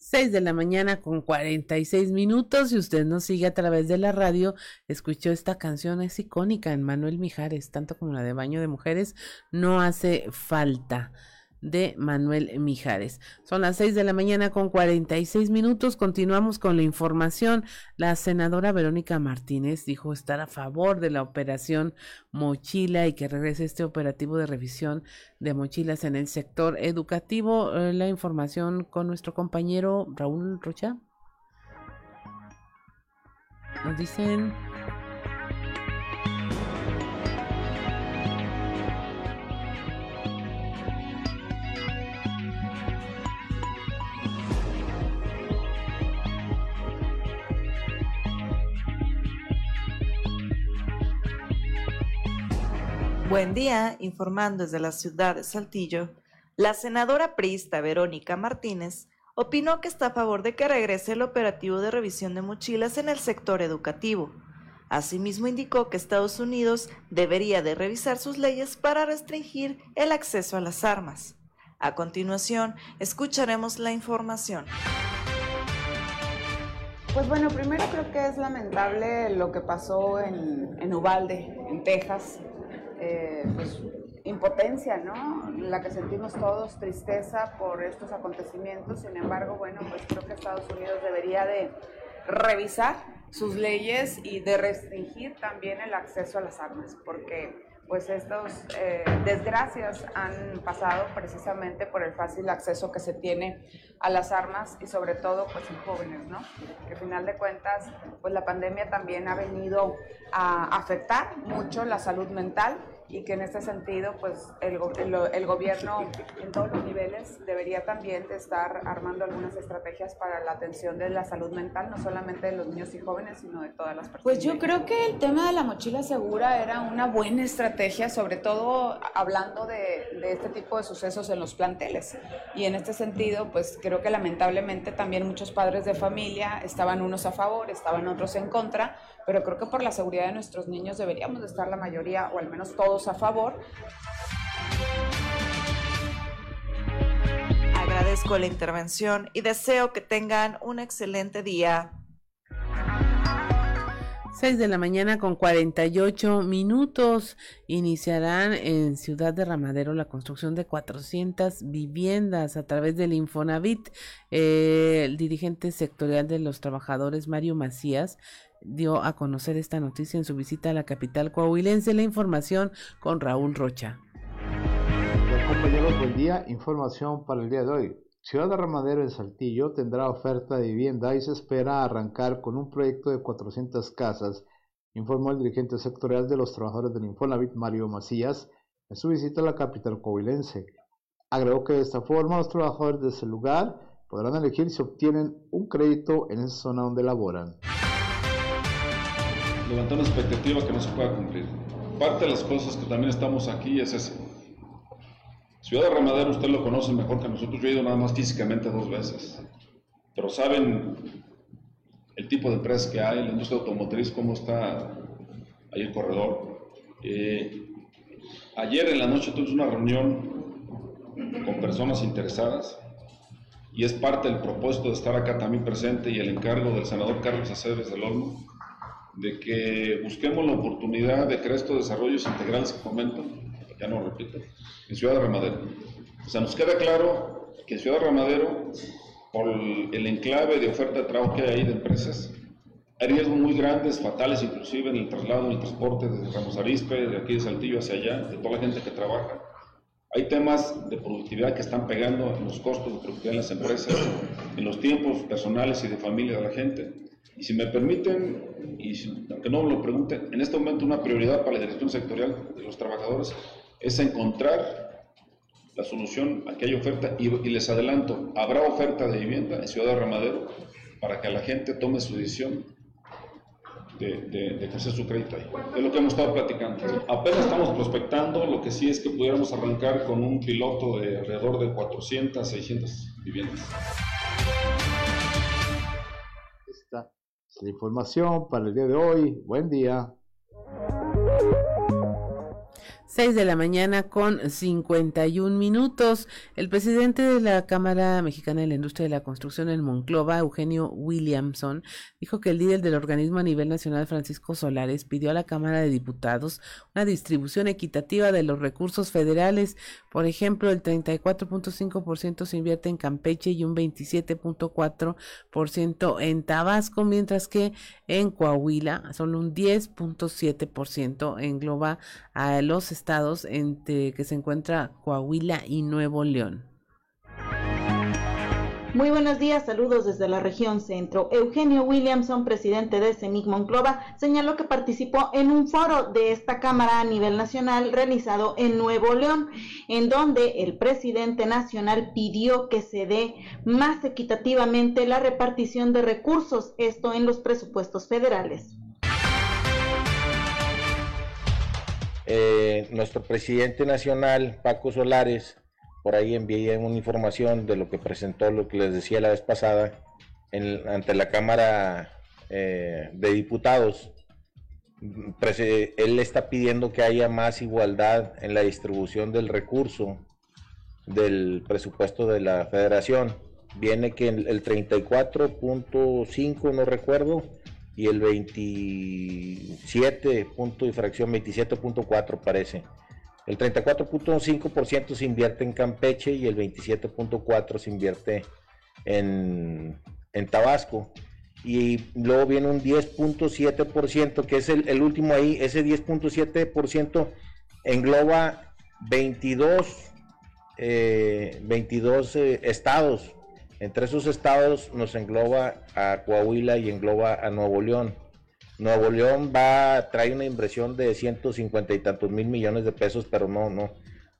6 de la mañana con 46 minutos. Si usted nos sigue a través de la radio, escuchó esta canción, es icónica en Manuel Mijares, tanto como la de Baño de Mujeres, no hace falta de Manuel Mijares. Son las 6 de la mañana con 46 minutos. Continuamos con la información. La senadora Verónica Martínez dijo estar a favor de la operación Mochila y que regrese este operativo de revisión de mochilas en el sector educativo. Eh, la información con nuestro compañero Raúl Rocha. Nos dicen Buen día, informando desde la ciudad de Saltillo, la senadora priista Verónica Martínez opinó que está a favor de que regrese el operativo de revisión de mochilas en el sector educativo. Asimismo indicó que Estados Unidos debería de revisar sus leyes para restringir el acceso a las armas. A continuación, escucharemos la información. Pues bueno, primero creo que es lamentable lo que pasó en, en Ubalde, en Texas. Eh, pues impotencia, ¿no? La que sentimos todos, tristeza por estos acontecimientos. Sin embargo, bueno, pues creo que Estados Unidos debería de revisar sus leyes y de restringir también el acceso a las armas, porque pues estas eh, desgracias han pasado precisamente por el fácil acceso que se tiene a las armas y sobre todo pues en jóvenes, ¿no? Que al final de cuentas pues la pandemia también ha venido a afectar mucho la salud mental y que en este sentido, pues el, el, gobierno en todos los niveles debería también de estar armando algunas estrategias para la atención de la salud mental, no solamente de los niños y jóvenes, sino de todas las personas. Pues yo creo que el tema de la mochila segura era una buena estrategia, sobre todo hablando de, de este tipo de sucesos en los planteles. Y en este sentido, pues creo que lamentablemente también muchos padres de familia estaban unos a favor, estaban otros en contra, pero creo que por la seguridad de nuestros niños deberíamos de estar la mayoría o al menos todos a favor. Agradezco la intervención y deseo que tengan un excelente día. 6 de la mañana con 48 minutos. Iniciarán en Ciudad de Ramadero la construcción de 400 viviendas a través del Infonavit. Eh, el dirigente sectorial de los trabajadores, Mario Macías, dio a conocer esta noticia en su visita a la capital coahuilense. La información con Raúl Rocha. Compañeros, buen día. Información para el día de hoy. Ciudad de Ramadero en Saltillo tendrá oferta de vivienda y se espera arrancar con un proyecto de 400 casas, informó el dirigente sectorial de los trabajadores del Infonavit, Mario Macías, en su visita a la capital coahuilense. Agregó que de esta forma los trabajadores de ese lugar podrán elegir si obtienen un crédito en esa zona donde laboran levantar una expectativa que no se pueda cumplir. Parte de las cosas que también estamos aquí es ese. Ciudad de Ramadero, usted lo conoce mejor que nosotros, yo he ido nada más físicamente dos veces, pero saben el tipo de empresas que hay, la industria automotriz, cómo está ahí el corredor. Eh, ayer en la noche tuvimos una reunión con personas interesadas y es parte del propósito de estar acá también presente y el encargo del senador Carlos Aceves del Olmo de que busquemos la oportunidad de crear estos desarrollos integrales que comentan, ya no repito, en Ciudad de Ramadero. O sea, nos queda claro que en Ciudad de Ramadero, por el enclave de oferta de trabajo que hay ahí de empresas, hay riesgos muy grandes, fatales inclusive en el traslado, en el transporte desde Ramos Arispe, de aquí de Saltillo hacia allá, de toda la gente que trabaja. Hay temas de productividad que están pegando en los costos de productividad en las empresas, en los tiempos personales y de familia de la gente. Y si me permiten, y aunque no me lo pregunten, en este momento una prioridad para la dirección sectorial de los trabajadores es encontrar la solución a que haya oferta y, les adelanto, habrá oferta de vivienda en Ciudad de Ramadero para que la gente tome su decisión de, de, ejercer su crédito ahí. Es lo que hemos estado platicando. Apenas estamos prospectando, lo que sí es que pudiéramos arrancar con un piloto de alrededor de 400, 600 viviendas. La información para el día de hoy. Buen día. 6 de la mañana con 51 minutos. El presidente de la Cámara Mexicana de la Industria de la Construcción en Monclova, Eugenio Williamson, dijo que el líder del organismo a nivel nacional, Francisco Solares, pidió a la Cámara de Diputados una distribución equitativa de los recursos federales. Por ejemplo, el 34.5% se invierte en Campeche y un 27.4% en Tabasco, mientras que en Coahuila solo un 10.7% engloba a los estados entre que se encuentra Coahuila y Nuevo León. Muy buenos días, saludos desde la región centro. Eugenio Williamson, presidente de CEMIC Monclova, señaló que participó en un foro de esta Cámara a nivel nacional realizado en Nuevo León, en donde el presidente nacional pidió que se dé más equitativamente la repartición de recursos, esto en los presupuestos federales. Eh, nuestro presidente nacional, Paco Solares, por ahí envié una información de lo que presentó, lo que les decía la vez pasada, ante la Cámara eh, de Diputados. Él está pidiendo que haya más igualdad en la distribución del recurso del presupuesto de la federación. Viene que el 34.5, no recuerdo, y el 27 punto y fracción 27.4 parece. El 34.5% se invierte en Campeche y el 27.4% se invierte en, Tabasco. Y luego viene un 10.7%, que es el, último ahí. Ese 10.7% engloba 22, 22 eh, eh, estados. Entre esos estados nos engloba a Coahuila y engloba a Nuevo León. Nuevo León va, trae una inversión de 150 y tantos mil millones de pesos, pero no, no.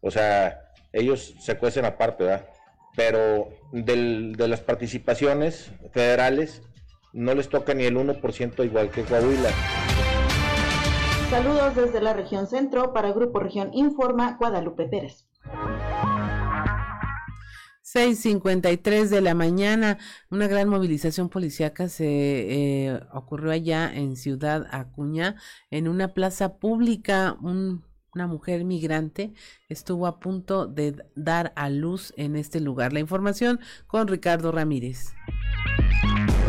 O sea, ellos se cuecen aparte, ¿verdad? Pero de las participaciones federales no les toca ni el 1% igual que Coahuila. Saludos desde la región centro para Grupo Región Informa, Guadalupe Pérez. 6.53 de la mañana, una gran movilización policíaca se eh, ocurrió allá en Ciudad Acuña, en una plaza pública, una mujer migrante estuvo a punto de dar a luz en este lugar. La información con Ricardo Ramírez.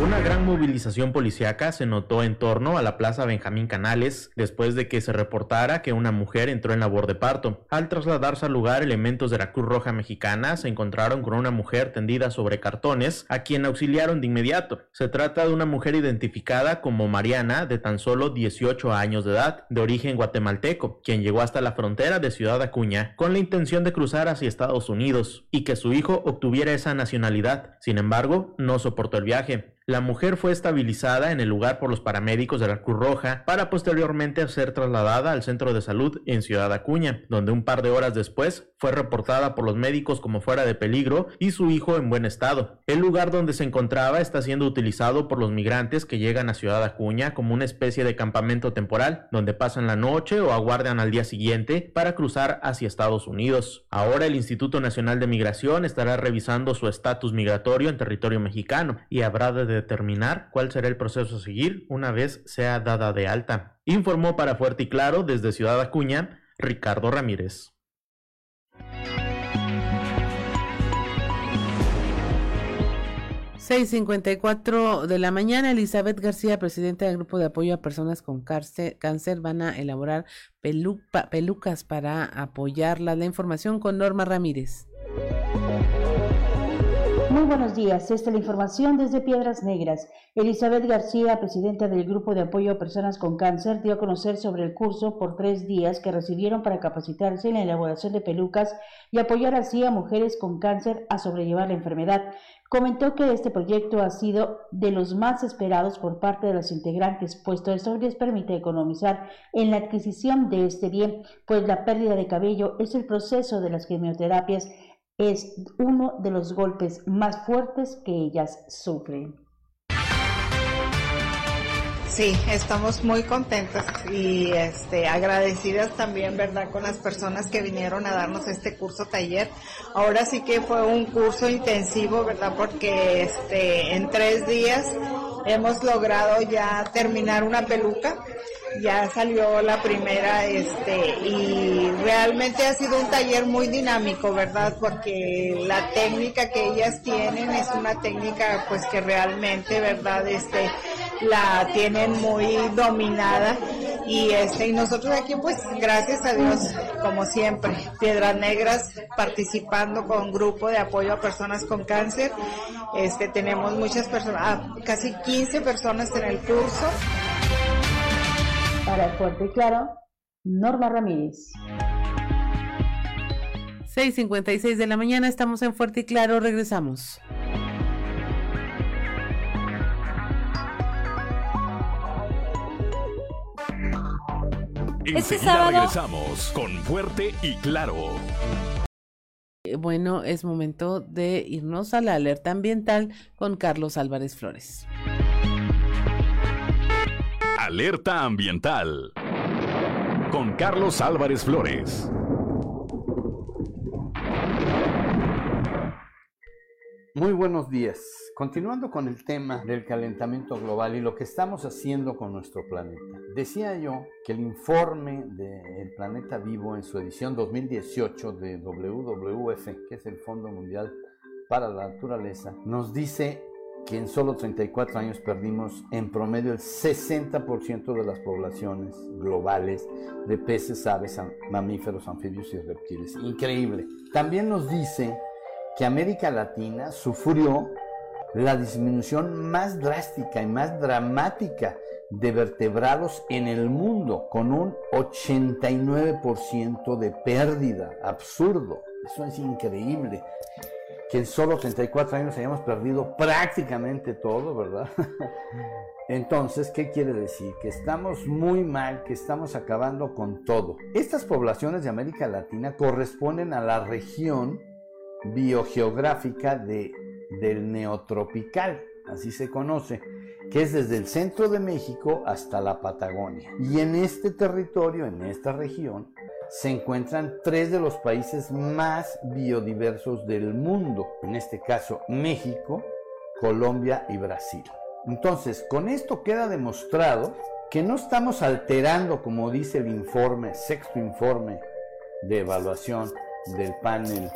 Una gran movilización policíaca se notó en torno a la Plaza Benjamín Canales después de que se reportara que una mujer entró en labor de parto. Al trasladarse al lugar, elementos de la Cruz Roja Mexicana se encontraron con una mujer tendida sobre cartones, a quien auxiliaron de inmediato. Se trata de una mujer identificada como Mariana, de tan solo 18 años de edad, de origen guatemalteco, quien llegó hasta la frontera de Ciudad Acuña con la intención de cruzar hacia Estados Unidos y que su hijo obtuviera esa nacionalidad. Sin embargo, no soportó el viaje. La mujer fue estabilizada en el lugar por los paramédicos de la Cruz Roja para posteriormente ser trasladada al centro de salud en Ciudad Acuña, donde un par de horas después fue reportada por los médicos como fuera de peligro y su hijo en buen estado. El lugar donde se encontraba está siendo utilizado por los migrantes que llegan a Ciudad Acuña como una especie de campamento temporal, donde pasan la noche o aguardan al día siguiente para cruzar hacia Estados Unidos. Ahora el Instituto Nacional de Migración estará revisando su estatus migratorio en territorio mexicano y habrá de determinar cuál será el proceso a seguir una vez sea dada de alta. Informó para Fuerte y Claro desde Ciudad Acuña, Ricardo Ramírez. 6.54 de la mañana, Elizabeth García, presidenta del Grupo de Apoyo a Personas con Cáncer, van a elaborar pelucas para apoyarla. La información con Norma Ramírez. Muy buenos días. Esta es la información desde Piedras Negras. Elizabeth García, presidenta del Grupo de Apoyo a Personas con Cáncer, dio a conocer sobre el curso por tres días que recibieron para capacitarse en la elaboración de pelucas y apoyar así a mujeres con cáncer a sobrellevar la enfermedad. Comentó que este proyecto ha sido de los más esperados por parte de los integrantes, puesto esto les permite economizar en la adquisición de este bien, pues la pérdida de cabello es el proceso de las quimioterapias es uno de los golpes más fuertes que ellas sufren. Sí, estamos muy contentas y este, agradecidas también, ¿verdad?, con las personas que vinieron a darnos este curso taller. Ahora sí que fue un curso intensivo, ¿verdad?, porque este, en tres días hemos logrado ya terminar una peluca ya salió la primera este y realmente ha sido un taller muy dinámico verdad porque la técnica que ellas tienen es una técnica pues que realmente verdad este la tienen muy dominada y este y nosotros aquí pues gracias a Dios como siempre Piedras Negras participando con grupo de apoyo a personas con cáncer. Este tenemos muchas personas ah, casi 15 personas en el curso para Fuerte y Claro, Norma Ramírez. 6.56 de la mañana, estamos en Fuerte y Claro, regresamos. Este sábado regresamos con Fuerte y Claro. Eh, bueno, es momento de irnos a la alerta ambiental con Carlos Álvarez Flores. Alerta Ambiental con Carlos Álvarez Flores. Muy buenos días. Continuando con el tema del calentamiento global y lo que estamos haciendo con nuestro planeta. Decía yo que el informe del Planeta Vivo en su edición 2018 de WWF, que es el Fondo Mundial para la Naturaleza, nos dice que en solo 34 años perdimos en promedio el 60% de las poblaciones globales de peces, aves, mamíferos, anfibios y reptiles. Increíble. También nos dice que América Latina sufrió la disminución más drástica y más dramática de vertebrados en el mundo, con un 89% de pérdida. Absurdo. Eso es increíble. Que en solo 34 años hayamos perdido prácticamente todo, ¿verdad? Entonces, ¿qué quiere decir? Que estamos muy mal, que estamos acabando con todo. Estas poblaciones de América Latina corresponden a la región biogeográfica de, del neotropical, así se conoce, que es desde el centro de México hasta la Patagonia. Y en este territorio, en esta región, se encuentran tres de los países más biodiversos del mundo, en este caso México, Colombia y Brasil. Entonces, con esto queda demostrado que no estamos alterando, como dice el informe, sexto informe de evaluación del panel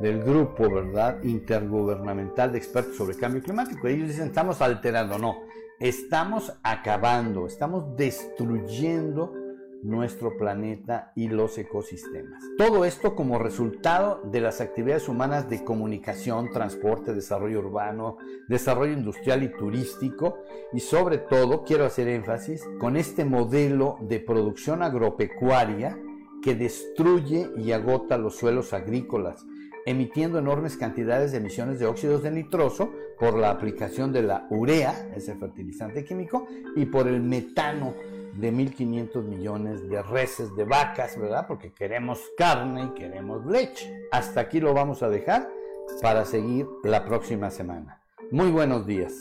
del grupo, ¿verdad? Intergubernamental de expertos sobre cambio climático. Ellos dicen, estamos alterando, no, estamos acabando, estamos destruyendo nuestro planeta y los ecosistemas. Todo esto como resultado de las actividades humanas de comunicación, transporte, desarrollo urbano, desarrollo industrial y turístico y sobre todo, quiero hacer énfasis, con este modelo de producción agropecuaria que destruye y agota los suelos agrícolas, emitiendo enormes cantidades de emisiones de óxidos de nitroso por la aplicación de la urea, ese fertilizante químico, y por el metano de 1.500 millones de reses de vacas, ¿verdad? Porque queremos carne y queremos leche. Hasta aquí lo vamos a dejar para seguir la próxima semana. Muy buenos días.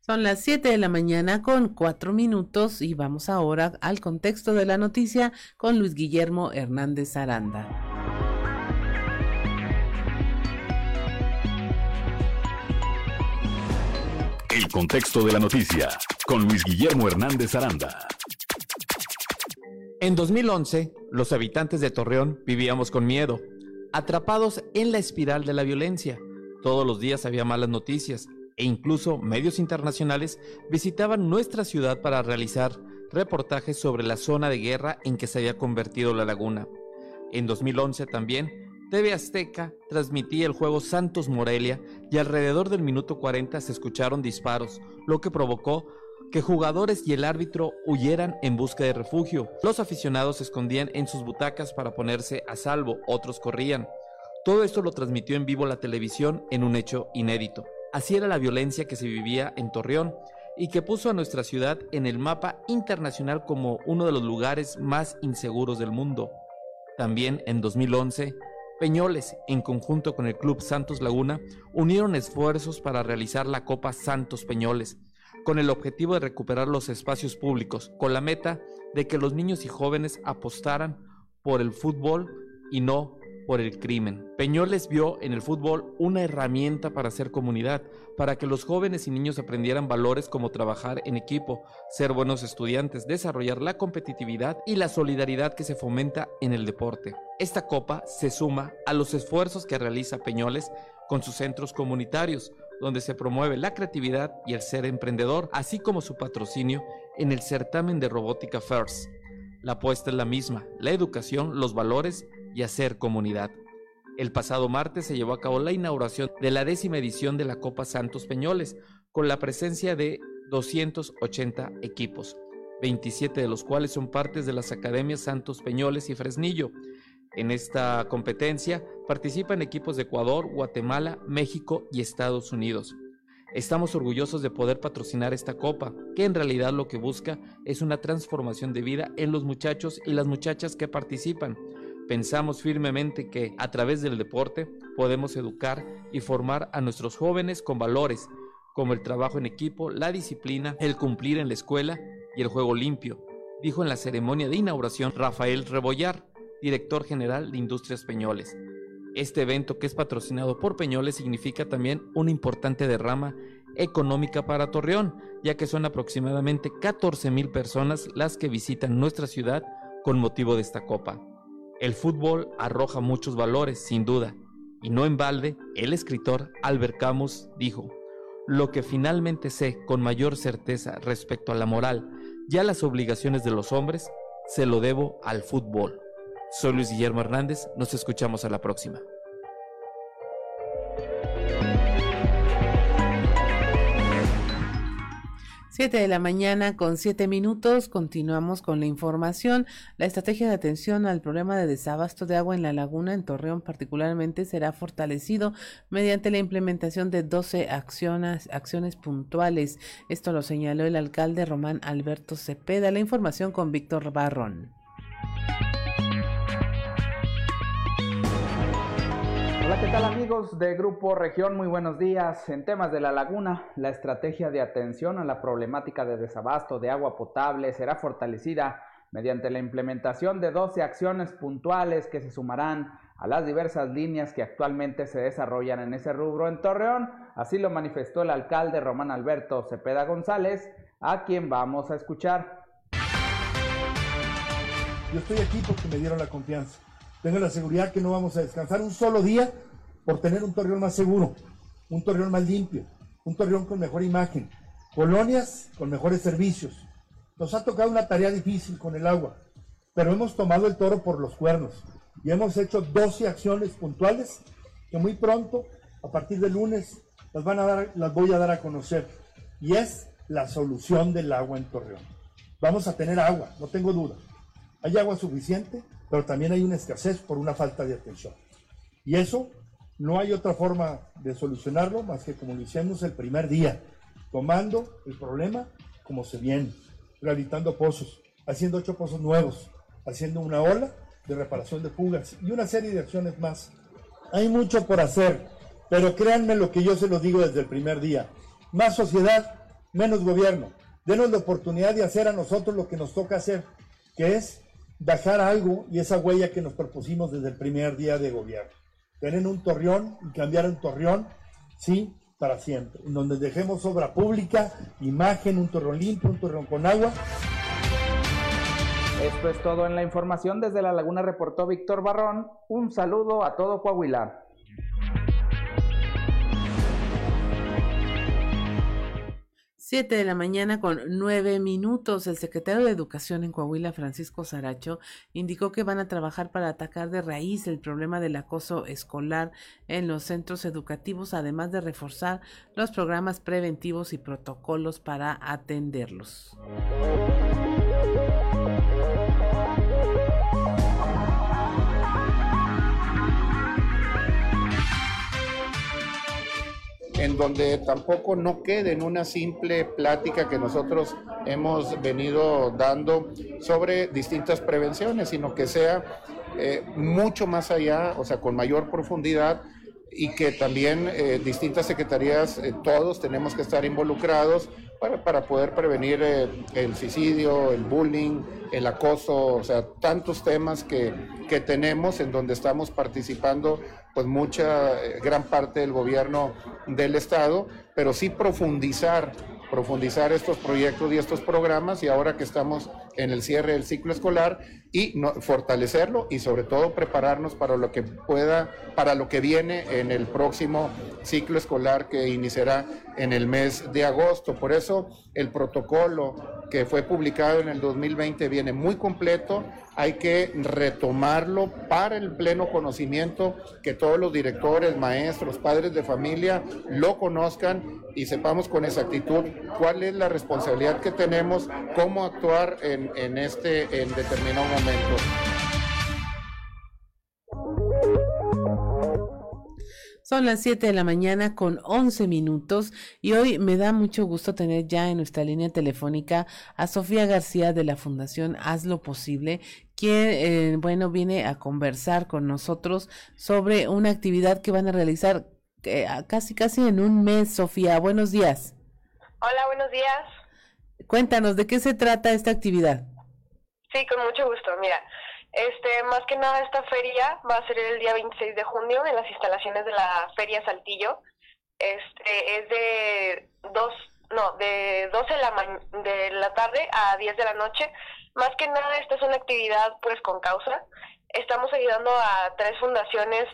Son las 7 de la mañana con 4 minutos y vamos ahora al contexto de la noticia con Luis Guillermo Hernández Aranda. Contexto de la noticia con Luis Guillermo Hernández Aranda. En 2011, los habitantes de Torreón vivíamos con miedo, atrapados en la espiral de la violencia. Todos los días había malas noticias, e incluso medios internacionales visitaban nuestra ciudad para realizar reportajes sobre la zona de guerra en que se había convertido la laguna. En 2011 también, TV Azteca transmitía el juego Santos Morelia y alrededor del minuto 40 se escucharon disparos, lo que provocó que jugadores y el árbitro huyeran en busca de refugio. Los aficionados se escondían en sus butacas para ponerse a salvo, otros corrían. Todo esto lo transmitió en vivo la televisión en un hecho inédito. Así era la violencia que se vivía en Torreón y que puso a nuestra ciudad en el mapa internacional como uno de los lugares más inseguros del mundo. También en 2011, Peñoles, en conjunto con el Club Santos Laguna, unieron esfuerzos para realizar la Copa Santos Peñoles, con el objetivo de recuperar los espacios públicos, con la meta de que los niños y jóvenes apostaran por el fútbol y no por el crimen. Peñoles vio en el fútbol una herramienta para hacer comunidad, para que los jóvenes y niños aprendieran valores como trabajar en equipo, ser buenos estudiantes, desarrollar la competitividad y la solidaridad que se fomenta en el deporte. Esta copa se suma a los esfuerzos que realiza Peñoles con sus centros comunitarios, donde se promueve la creatividad y el ser emprendedor, así como su patrocinio en el certamen de robótica FIRST. La apuesta es la misma, la educación, los valores y hacer comunidad. El pasado martes se llevó a cabo la inauguración de la décima edición de la Copa Santos Peñoles, con la presencia de 280 equipos, 27 de los cuales son partes de las academias Santos Peñoles y Fresnillo. En esta competencia participan equipos de Ecuador, Guatemala, México y Estados Unidos. Estamos orgullosos de poder patrocinar esta copa, que en realidad lo que busca es una transformación de vida en los muchachos y las muchachas que participan, Pensamos firmemente que a través del deporte podemos educar y formar a nuestros jóvenes con valores como el trabajo en equipo, la disciplina, el cumplir en la escuela y el juego limpio. dijo en la ceremonia de inauguración Rafael Rebollar, director general de Industrias Peñoles. Este evento, que es patrocinado por Peñoles, significa también una importante derrama económica para Torreón, ya que son aproximadamente 14 mil personas las que visitan nuestra ciudad con motivo de esta copa. El fútbol arroja muchos valores, sin duda, y no en balde, el escritor Albert Camus dijo, lo que finalmente sé con mayor certeza respecto a la moral y a las obligaciones de los hombres, se lo debo al fútbol. Soy Luis Guillermo Hernández, nos escuchamos a la próxima. 7 de la mañana con 7 minutos. Continuamos con la información. La estrategia de atención al problema de desabasto de agua en la laguna en Torreón particularmente será fortalecido mediante la implementación de 12 acciones, acciones puntuales. Esto lo señaló el alcalde Román Alberto Cepeda. La información con Víctor Barrón. Hola, ¿qué tal amigos de Grupo Región? Muy buenos días. En temas de la laguna, la estrategia de atención a la problemática de desabasto de agua potable será fortalecida mediante la implementación de 12 acciones puntuales que se sumarán a las diversas líneas que actualmente se desarrollan en ese rubro en Torreón. Así lo manifestó el alcalde Román Alberto Cepeda González, a quien vamos a escuchar. Yo estoy aquí porque me dieron la confianza tenga la seguridad que no vamos a descansar un solo día por tener un Torreón más seguro, un Torreón más limpio, un Torreón con mejor imagen, colonias con mejores servicios. Nos ha tocado una tarea difícil con el agua, pero hemos tomado el toro por los cuernos y hemos hecho 12 acciones puntuales que muy pronto, a partir de lunes, las, van a dar, las voy a dar a conocer. Y es la solución del agua en Torreón. Vamos a tener agua, no tengo duda. Hay agua suficiente, pero también hay una escasez por una falta de atención. Y eso no hay otra forma de solucionarlo más que como lo hicimos el primer día, tomando el problema como se viene, rehabilitando pozos, haciendo ocho pozos nuevos, haciendo una ola de reparación de fugas y una serie de acciones más. Hay mucho por hacer, pero créanme lo que yo se lo digo desde el primer día. Más sociedad, menos gobierno. Denos la oportunidad de hacer a nosotros lo que nos toca hacer, que es dejar algo y esa huella que nos propusimos desde el primer día de gobierno. Tener un torreón y cambiar un torreón, sí, para siempre. En donde dejemos obra pública, imagen, un torreón limpio, un torreón con agua. Esto es todo en la información. Desde La Laguna reportó Víctor Barrón. Un saludo a todo Coahuila. 7 de la mañana con 9 minutos. El secretario de Educación en Coahuila, Francisco Saracho, indicó que van a trabajar para atacar de raíz el problema del acoso escolar en los centros educativos, además de reforzar los programas preventivos y protocolos para atenderlos. En donde tampoco no quede en una simple plática que nosotros hemos venido dando sobre distintas prevenciones, sino que sea eh, mucho más allá, o sea, con mayor profundidad y que también eh, distintas secretarías, eh, todos tenemos que estar involucrados para, para poder prevenir el suicidio, el bullying, el acoso, o sea, tantos temas que, que tenemos en donde estamos participando pues mucha, eh, gran parte del gobierno del Estado, pero sí profundizar, profundizar estos proyectos y estos programas y ahora que estamos en el cierre del ciclo escolar y fortalecerlo y sobre todo prepararnos para lo que pueda, para lo que viene en el próximo ciclo escolar que iniciará en el mes de agosto. Por eso el protocolo que fue publicado en el 2020 viene muy completo, hay que retomarlo para el pleno conocimiento, que todos los directores, maestros, padres de familia lo conozcan y sepamos con exactitud cuál es la responsabilidad que tenemos, cómo actuar en, en este en determinado momento. Son las 7 de la mañana con 11 minutos y hoy me da mucho gusto tener ya en nuestra línea telefónica a Sofía García de la Fundación Haz lo Posible, quien, eh, bueno, viene a conversar con nosotros sobre una actividad que van a realizar eh, casi, casi en un mes. Sofía, buenos días. Hola, buenos días. Cuéntanos, ¿de qué se trata esta actividad? Sí, con mucho gusto. Mira, este, más que nada esta feria va a ser el día 26 de junio en las instalaciones de la Feria Saltillo. Este, es de dos, no, de 12 de la, de la tarde a 10 de la noche. Más que nada esta es una actividad pues con causa. Estamos ayudando a tres fundaciones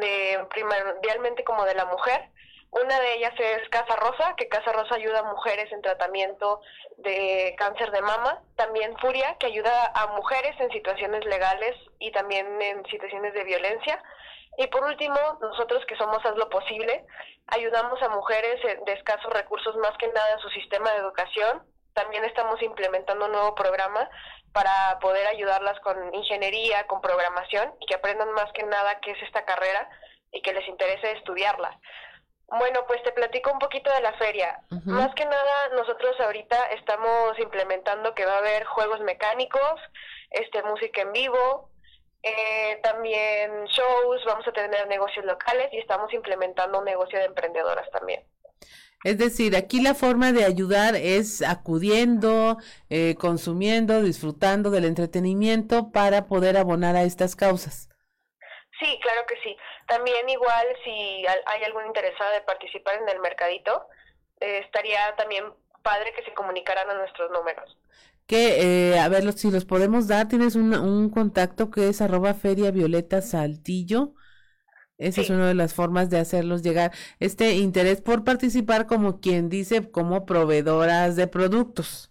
de primordialmente como de la mujer una de ellas es Casa Rosa, que Casa Rosa ayuda a mujeres en tratamiento de cáncer de mama. También Furia, que ayuda a mujeres en situaciones legales y también en situaciones de violencia. Y por último, nosotros que somos Haz lo Posible, ayudamos a mujeres de escasos recursos más que nada en su sistema de educación. También estamos implementando un nuevo programa para poder ayudarlas con ingeniería, con programación y que aprendan más que nada qué es esta carrera y que les interese estudiarla. Bueno, pues te platico un poquito de la feria. Más que nada, nosotros ahorita estamos implementando que va a haber juegos mecánicos, este música en vivo, eh, también shows, vamos a tener negocios locales y estamos implementando un negocio de emprendedoras también. Es decir, aquí la forma de ayudar es acudiendo, eh, consumiendo, disfrutando del entretenimiento para poder abonar a estas causas. Sí, claro que sí. También igual si hay algún interesado de participar en el mercadito, eh, estaría también padre que se comunicaran a nuestros números. Que, eh, a ver, si los podemos dar, tienes un, un contacto que es arroba feria violeta saltillo. Esa es una de las formas de hacerlos llegar. Este interés por participar como quien dice, como proveedoras de productos.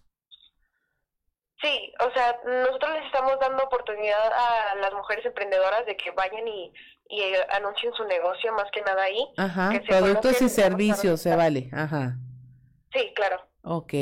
Sí, o sea, nosotros les estamos dando oportunidad a las mujeres emprendedoras de que vayan y, y anuncien su negocio más que nada ahí. Ajá, productos y servicios, se vale, ajá. Sí, claro. Ok,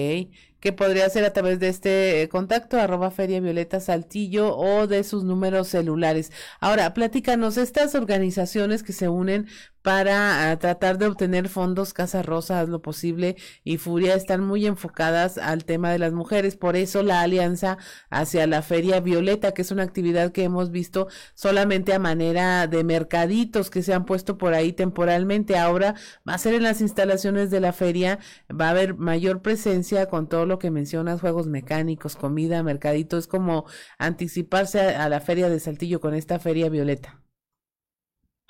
que podría ser a través de este eh, contacto, arroba Feria Violeta Saltillo o de sus números celulares. Ahora, platícanos, estas organizaciones que se unen para ah, tratar de obtener fondos, Casa Rosa, haz lo posible, y Furia están muy enfocadas al tema de las mujeres. Por eso la alianza hacia la Feria Violeta, que es una actividad que hemos visto solamente a manera de mercaditos que se han puesto por ahí temporalmente. Ahora va a ser en las instalaciones de la feria, va a haber mayor presencia con todo lo que mencionas, juegos mecánicos, comida, mercadito. Es como anticiparse a, a la Feria de Saltillo con esta Feria Violeta.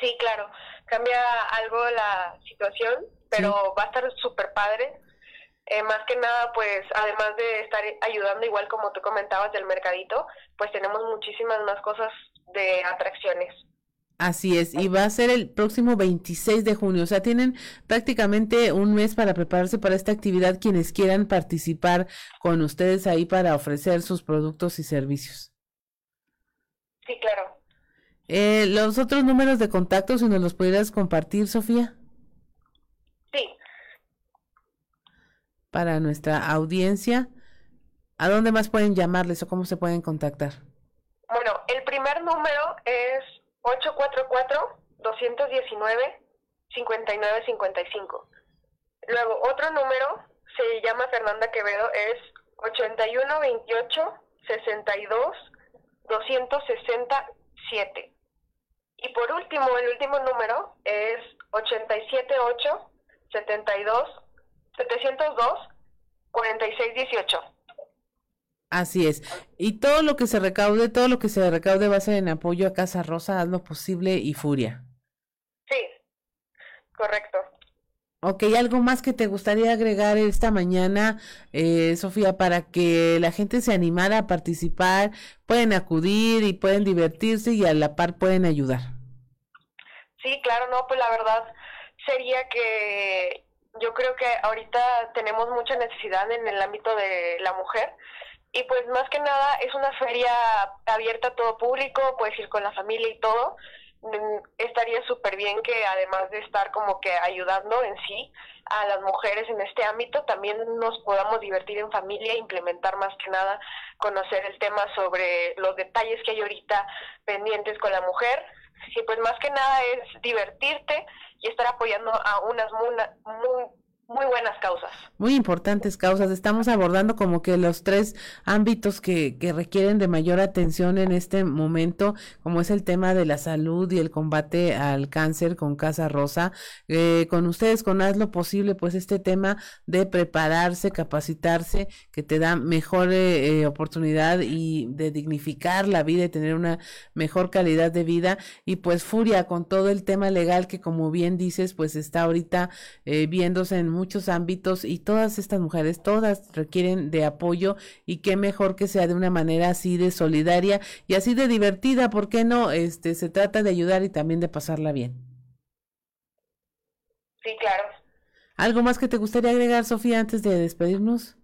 Sí, claro cambia algo la situación, pero va a estar súper padre. Eh, más que nada, pues además de estar ayudando, igual como tú comentabas del mercadito, pues tenemos muchísimas más cosas de atracciones. Así es, y va a ser el próximo 26 de junio, o sea, tienen prácticamente un mes para prepararse para esta actividad quienes quieran participar con ustedes ahí para ofrecer sus productos y servicios. Sí, claro. Eh, los otros números de contacto, si nos los pudieras compartir, Sofía. Sí. Para nuestra audiencia, ¿a dónde más pueden llamarles o cómo se pueden contactar? Bueno, el primer número es 844-219-5955. Luego, otro número se llama Fernanda Quevedo, es 8128-62-267. Y por último, el último número es 878 72 702 4618. Así es. Y todo lo que se recaude, todo lo que se recaude va a ser en apoyo a Casa Rosa, haz lo posible y Furia. Sí, correcto. Ok, ¿algo más que te gustaría agregar esta mañana, eh, Sofía, para que la gente se animara a participar? Pueden acudir y pueden divertirse y a la par pueden ayudar. Sí, claro, no, pues la verdad sería que yo creo que ahorita tenemos mucha necesidad en el ámbito de la mujer y pues más que nada es una feria abierta a todo público, puedes ir con la familia y todo estaría súper bien que además de estar como que ayudando en sí a las mujeres en este ámbito, también nos podamos divertir en familia, implementar más que nada, conocer el tema sobre los detalles que hay ahorita pendientes con la mujer. Sí, pues más que nada es divertirte y estar apoyando a unas muy, muy buenas causas. Muy importantes causas. Estamos abordando como que los tres ámbitos que, que, requieren de mayor atención en este momento, como es el tema de la salud y el combate al cáncer con Casa Rosa. Eh, con ustedes, con Haz lo Posible, pues este tema de prepararse, capacitarse, que te da mejor eh, oportunidad y de dignificar la vida y tener una mejor calidad de vida. Y pues Furia con todo el tema legal que como bien dices, pues está ahorita eh, viéndose en muchos ámbitos y todas estas mujeres, todas requieren de apoyo y qué mejor que sea de una manera así de solidaria y así de divertida, ¿por qué no? Este, se trata de ayudar y también de pasarla bien. Sí, claro. ¿Algo más que te gustaría agregar, Sofía, antes de despedirnos?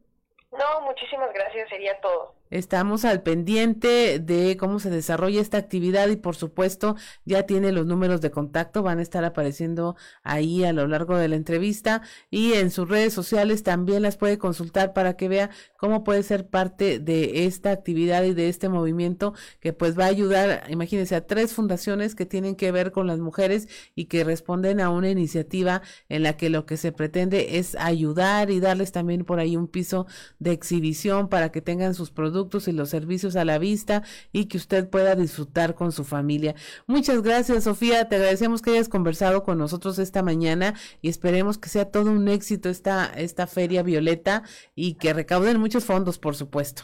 No, muchísimas gracias, sería todo. Estamos al pendiente de cómo se desarrolla esta actividad y por supuesto ya tiene los números de contacto, van a estar apareciendo ahí a lo largo de la entrevista y en sus redes sociales también las puede consultar para que vea cómo puede ser parte de esta actividad y de este movimiento que pues va a ayudar, imagínense, a tres fundaciones que tienen que ver con las mujeres y que responden a una iniciativa en la que lo que se pretende es ayudar y darles también por ahí un piso de exhibición para que tengan sus productos productos y los servicios a la vista y que usted pueda disfrutar con su familia. Muchas gracias, Sofía. Te agradecemos que hayas conversado con nosotros esta mañana y esperemos que sea todo un éxito esta, esta feria Violeta y que recauden muchos fondos, por supuesto.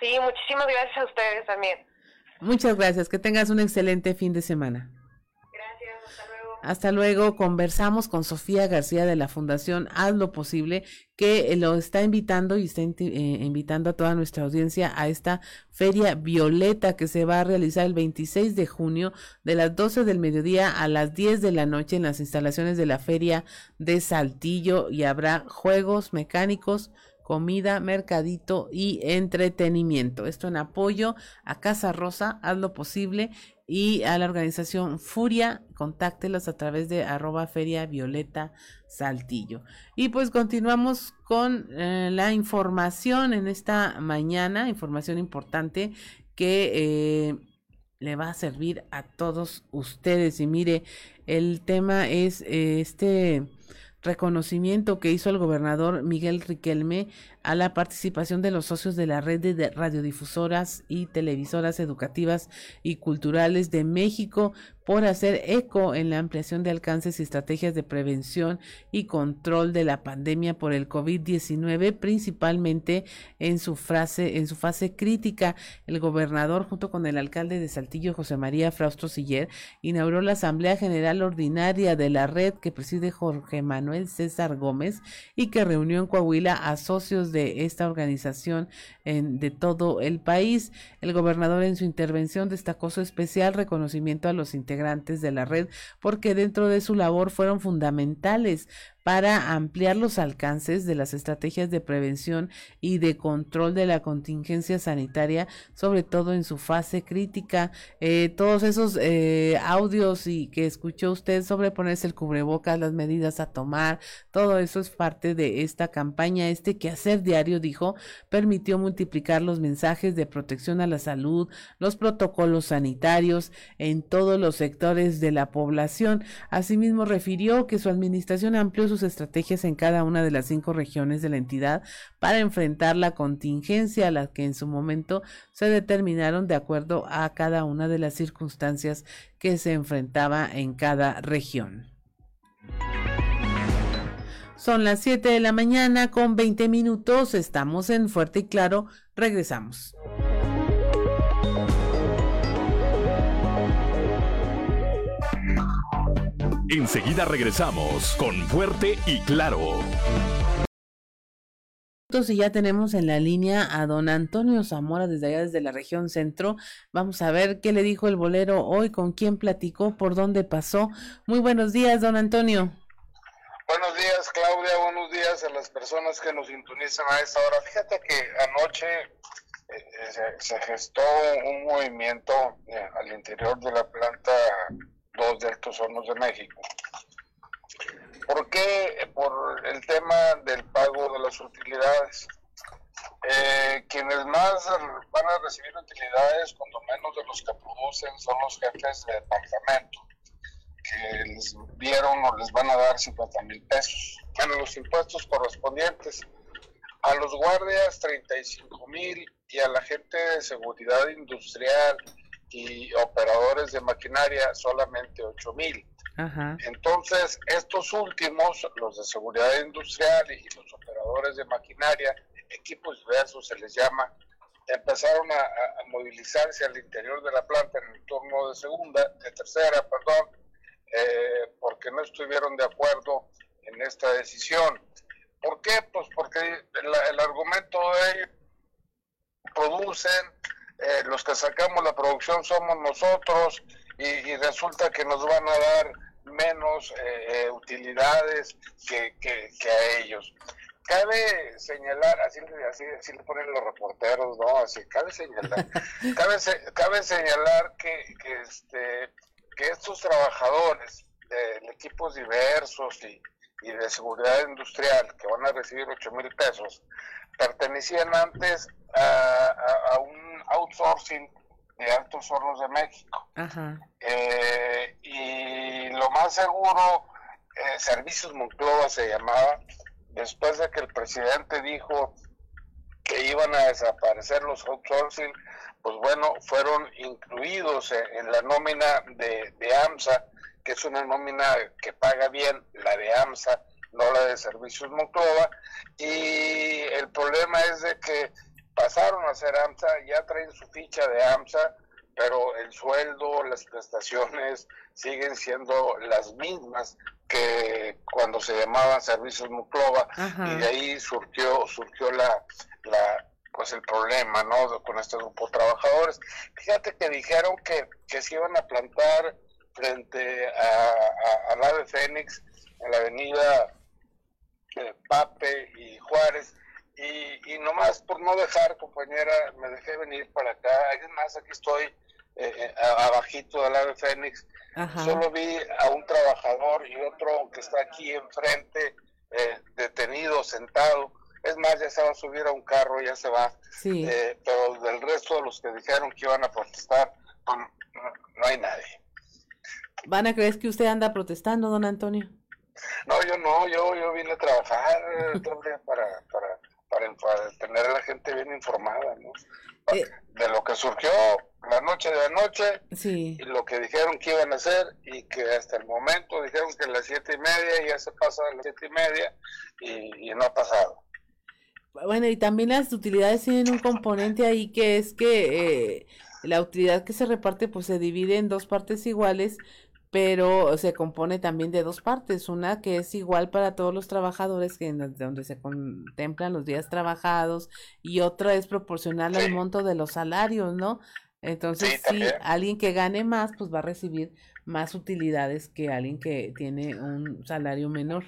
Sí, muchísimas gracias a ustedes también. Muchas gracias. Que tengas un excelente fin de semana. Hasta luego. Conversamos con Sofía García de la Fundación Haz lo Posible, que lo está invitando y está eh, invitando a toda nuestra audiencia a esta Feria Violeta que se va a realizar el 26 de junio de las 12 del mediodía a las 10 de la noche en las instalaciones de la Feria de Saltillo y habrá juegos mecánicos comida, mercadito y entretenimiento. Esto en apoyo a Casa Rosa, haz lo posible y a la organización Furia, contáctelos a través de arroba feria violeta saltillo. Y pues continuamos con eh, la información en esta mañana, información importante que eh, le va a servir a todos ustedes. Y mire, el tema es eh, este reconocimiento que hizo el gobernador Miguel Riquelme a la participación de los socios de la red de radiodifusoras y televisoras educativas y culturales de México por hacer eco en la ampliación de alcances y estrategias de prevención y control de la pandemia por el COVID-19, principalmente en su frase, en su fase crítica. El gobernador, junto con el alcalde de Saltillo, José María Frausto Siller, inauguró la Asamblea General Ordinaria de la red que preside Jorge Manuel César Gómez y que reunió en Coahuila a socios de esta organización en, de todo el país. El gobernador en su intervención destacó su especial reconocimiento a los integrantes de la red porque dentro de su labor fueron fundamentales para ampliar los alcances de las estrategias de prevención y de control de la contingencia sanitaria, sobre todo en su fase crítica. Eh, todos esos eh, audios y que escuchó usted sobre ponerse el cubrebocas, las medidas a tomar, todo eso es parte de esta campaña. Este quehacer diario, dijo, permitió multiplicar los mensajes de protección a la salud, los protocolos sanitarios en todos los sectores de la población. Asimismo, refirió que su administración amplió sus estrategias en cada una de las cinco regiones de la entidad para enfrentar la contingencia a la que en su momento se determinaron de acuerdo a cada una de las circunstancias que se enfrentaba en cada región. Son las 7 de la mañana con 20 minutos. Estamos en Fuerte y Claro. Regresamos. Enseguida regresamos con Fuerte y Claro. Y ya tenemos en la línea a don Antonio Zamora desde allá, desde la región centro. Vamos a ver qué le dijo el bolero hoy, con quién platicó, por dónde pasó. Muy buenos días, don Antonio. Buenos días, Claudia. Buenos días a las personas que nos sintonizan a esta hora. Fíjate que anoche eh, se, gestó un movimiento eh, al interior de la planta dos de estos hornos de México. ¿Por qué? Por el tema del pago de las utilidades. Eh, quienes más van a recibir utilidades, cuando menos de los que producen, son los jefes de departamento, les dieron o les van a dar 50 mil pesos. Bueno, los impuestos correspondientes. A los guardias 35 mil y a la gente de seguridad industrial y operadores de maquinaria solamente 8 mil. Entonces, estos últimos, los de seguridad industrial y los operadores de maquinaria, equipos diversos se les llama, empezaron a, movilizarse al interior de la planta en el turno de segunda, de tercera, perdón, eh, porque no estuvieron de acuerdo en esta decisión. ¿Por qué? Pues porque el, argumento de producen, eh, los que sacamos la producción somos nosotros y, resulta que nos van a dar menos eh, utilidades que, que, que a ellos cabe señalar, así, así, así, le ponen los reporteros, ¿no? Así, cabe señalar, cabe, cabe señalar que, que, este, que estos trabajadores de, equipos diversos y, y, de seguridad industrial que van a recibir 8 mil pesos pertenecían antes a, a, un outsourcing de Altos Hornos de México. Eh, y lo más seguro, eh, Servicios Monclova se llamaba, después de que el presidente dijo que iban a desaparecer los outsourcing, pues bueno, fueron incluidos en, la nómina de, AMSA, que es una nómina que paga bien, la de AMSA, no la de Servicios Monclova, y el problema es de que pasaron a ser AMSA, ya traen su ficha de AMSA, pero el sueldo, las prestaciones siguen siendo las mismas que cuando se llamaban servicios Muclova y de ahí surgió surgió la, la pues el problema no con este grupo de trabajadores. Fíjate que dijeron que, que se iban a plantar frente a, a, ave Fénix en la avenida eh, Pape y Juárez y, y nomás por no dejar compañera me dejé venir para acá es más aquí estoy eh, eh abajito del ave Fénix Solo vi a un trabajador y otro que está aquí enfrente, eh, detenido, sentado. Es más, ya se va a subir a un carro, ya se va. Eh, pero del resto de los que dijeron que iban a protestar, no, no hay nadie. ¿Van a creer que usted anda protestando, don Antonio? No, yo no, yo, yo vine a trabajar para, para, para, tener a la gente bien informada, ¿no? Eh, de lo que surgió la noche de anoche y lo que dijeron que iban a hacer y que hasta el momento dijeron que a las siete y media ya se pasa a las siete y media y, no ha pasado. Bueno, y también las utilidades tienen un componente ahí que es que eh, la utilidad que se reparte pues se divide en dos partes iguales, pero se compone también de dos partes, una que es igual para todos los trabajadores, que donde se contemplan los días trabajados, y otra es proporcional al monto de los salarios, ¿no? Entonces, sí, alguien que gane más, pues va a recibir más utilidades que alguien que tiene un salario menor.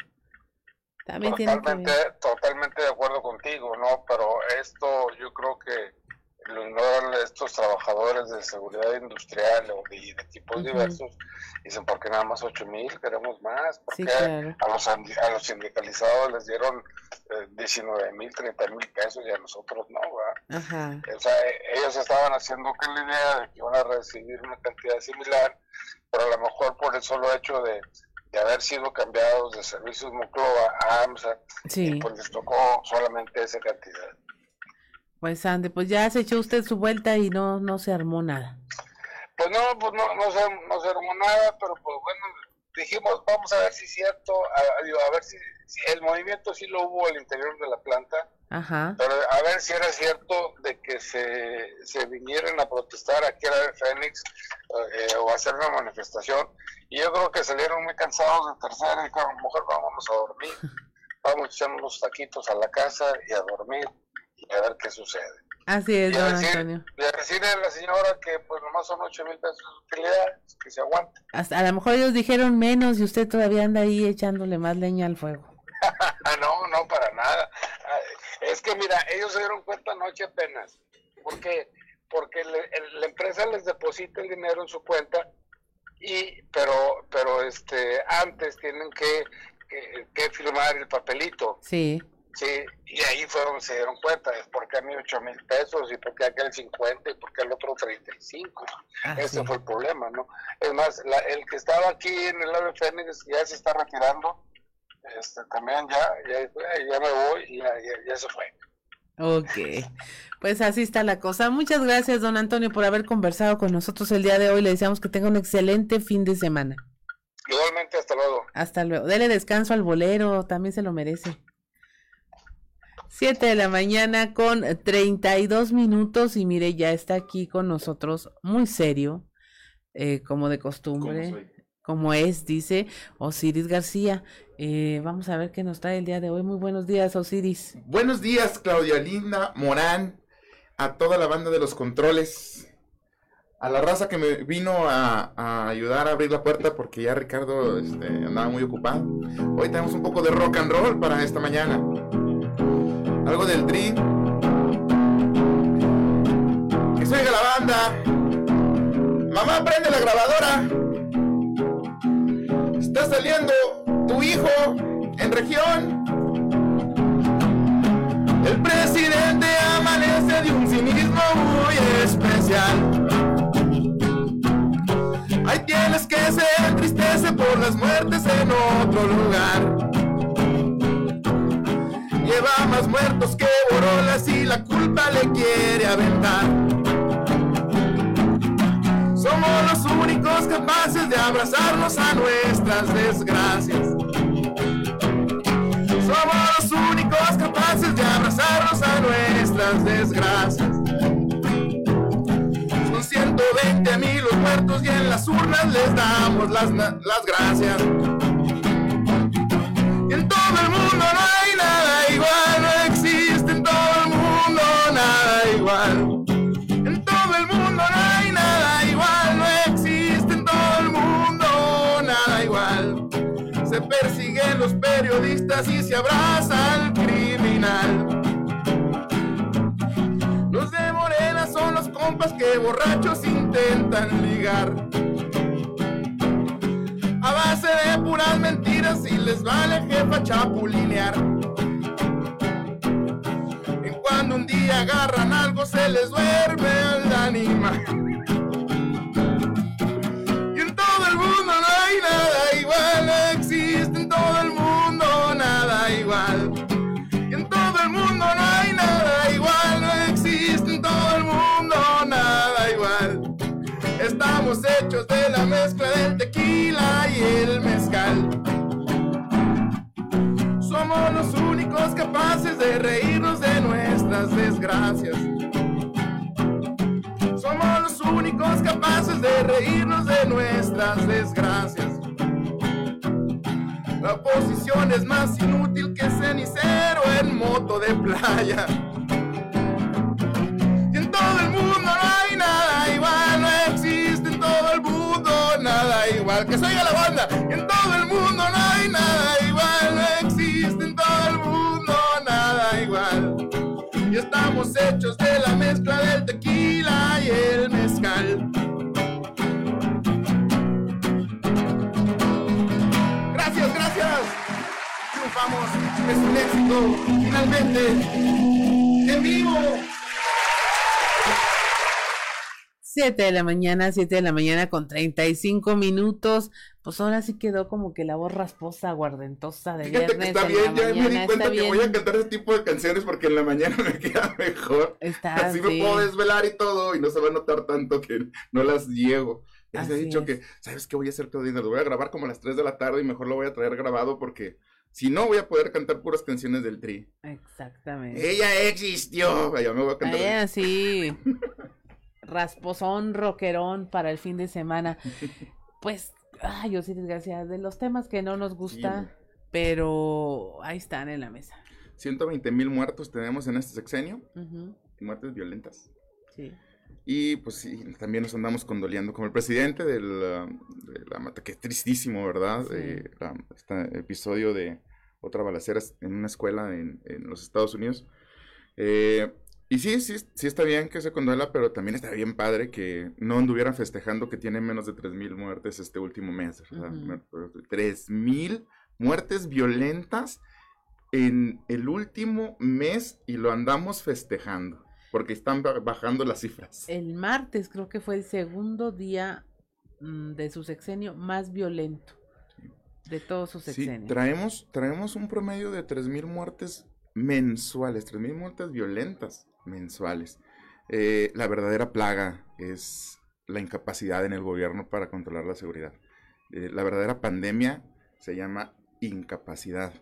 También totalmente, totalmente de acuerdo contigo, ¿no? Pero esto yo creo que ignoran estos trabajadores de seguridad industrial o de, equipos diversos. Dicen, ¿por qué nada más 8 mil? Queremos más. porque a, los, a los sindicalizados les dieron 19 eh, mil, 30 mil pesos y a nosotros no? sea, ellos estaban haciendo que la idea de que iban a recibir una cantidad similar, pero a lo mejor por el solo hecho de, de haber sido cambiados de servicios Monclova a AMSA, pues les tocó solamente esa cantidad. Pues Ande, pues ya se echó usted su vuelta y no, no se armó nada. Pues no, pues no, no, se, no se armó nada, pero pues bueno, dijimos, vamos a ver si es cierto, a, ver si, el movimiento sí lo hubo al interior de la planta, Ajá. pero a ver si era cierto de que se, se vinieran a protestar aquí a la Fénix eh, o hacer una manifestación, y yo creo que salieron muy cansados de tercera y dijeron, mejor vamos a dormir, vamos a echar unos taquitos a la casa y a dormir a ver qué sucede. Así es, don Antonio. Y a decirle a la señora que pues nomás son 8 mil pesos de utilidad, que se aguante. Hasta, a lo mejor ellos dijeron menos y usted todavía anda ahí echándole más leña al fuego. no, no, para nada. Es que mira, ellos se dieron cuenta anoche apenas, porque porque la empresa les deposita el dinero en su cuenta y pero pero este antes tienen que, que, que firmar el papelito. Sí Sí, y ahí fue donde se dieron cuenta, es porque a mí 8 mil pesos y porque aquel 50 y porque el otro 35. Ah, Ese sí. fue el problema, ¿no? Es más, la- el que estaba aquí en el ave Fénix ya se está retirando, este, también ya, ya, ya me voy y ya, ya, ya se fue. Ok, pues así está la cosa. Muchas gracias, don Antonio, por haber conversado con nosotros el día de hoy. Le deseamos que tenga un excelente fin de semana. Igualmente, hasta luego. Hasta luego. Dele descanso al bolero, también se lo merece. Siete de la mañana con 32 minutos y mire, ya está aquí con nosotros muy serio, eh, como de costumbre, como es, dice Osiris García. Eh, vamos a ver qué nos trae el día de hoy. Muy buenos días, Osiris. Buenos días, Claudia Linda, Morán, a toda la banda de los controles, a la raza que me vino a, a ayudar a abrir la puerta porque ya Ricardo este, andaba muy ocupado. Hoy tenemos un poco de rock and roll para esta mañana. Algo del tri. Que se oiga la banda. Mamá, prende la grabadora. Está saliendo tu hijo en región. El presidente amanece de un cinismo muy especial. Hay tienes que se entristece por las muertes en otro lugar. Lleva más muertos que borolas y la culpa le quiere aventar. Somos los únicos capaces de abrazarnos a nuestras desgracias. Somos los únicos capaces de abrazarnos a nuestras desgracias. Son 120 mil los muertos y en las urnas les damos las, las gracias. Y en todo el mundo no En todo el mundo no hay nada igual, no existe en todo el mundo nada igual. Se persiguen los periodistas y se abraza al criminal. Los de Morena son los compas que borrachos intentan ligar. A base de puras mentiras y les vale jefa chapulinear. Cuando un día agarran algo se les duerme el ánima. Y en todo el mundo no hay nada igual, no existe en todo el mundo nada igual. Y en todo el mundo no hay nada igual, no existe en todo el mundo nada igual. Estamos hechos de la mezcla del tequila y el mezcal. Somos los capaces de reírnos de nuestras desgracias. Somos los únicos capaces de reírnos de nuestras desgracias. La oposición es más inútil que cenicero en moto de playa. Y en todo el mundo no hay nada igual, no existe en todo el mundo nada igual. Que se oiga la banda. Y en todo el mundo no hay nada igual, no existe Y estamos hechos de la mezcla del tequila y el mezcal. Gracias, gracias. Triunfamos. Es un éxito. Finalmente. En vivo. 7 de la mañana, 7 de la mañana con 35 minutos. Pues ahora sí quedó como que la voz rasposa, guardentosa de Fíjate que viernes. está en bien, la ya me mañana, di cuenta que bien. voy a cantar ese tipo de canciones porque en la mañana me queda mejor. Está, Así me sí. puedo desvelar y todo y no se va a notar tanto que no las llego. Ya he Así dicho es. que, ¿sabes qué voy a hacer, Claudina? Lo voy a grabar como a las 3 de la tarde y mejor lo voy a traer grabado porque si no voy a poder cantar puras canciones del Tri. Exactamente. Ella existió. Ya me voy a cantar. Eh, así. Rasposón, rockerón para el fin de semana. Pues, ay, Osiris García, de los temas que no nos gusta, pero ahí están en la mesa. 120 mil muertos tenemos en este sexenio. Muertes violentas. Sí. Y pues sí, también nos andamos condoleando como el presidente uh, de la mata, que es tristísimo, ¿verdad? Sí. Eh, la- este episodio de otra balacera en una escuela en, en los Estados Unidos. Eh, y sí, sí, sí está bien que se conduela, pero también está bien padre que no anduvieran festejando que tiene menos de 3.000 muertes este último mes. Ujú. Me- 3.000 muertes violentas en el último mes y lo andamos festejando, porque están ba- bajando las cifras. El martes creo que fue el segundo día mm, de su sexenio más violento de todos sus Sí, sexenios. traemos, traemos un promedio de 3.000 muertes mensuales, 3.000 muertes violentas mensuales. Eh, la verdadera plaga es la incapacidad en el gobierno para controlar la seguridad. Eh, la verdadera pandemia se llama incapacidad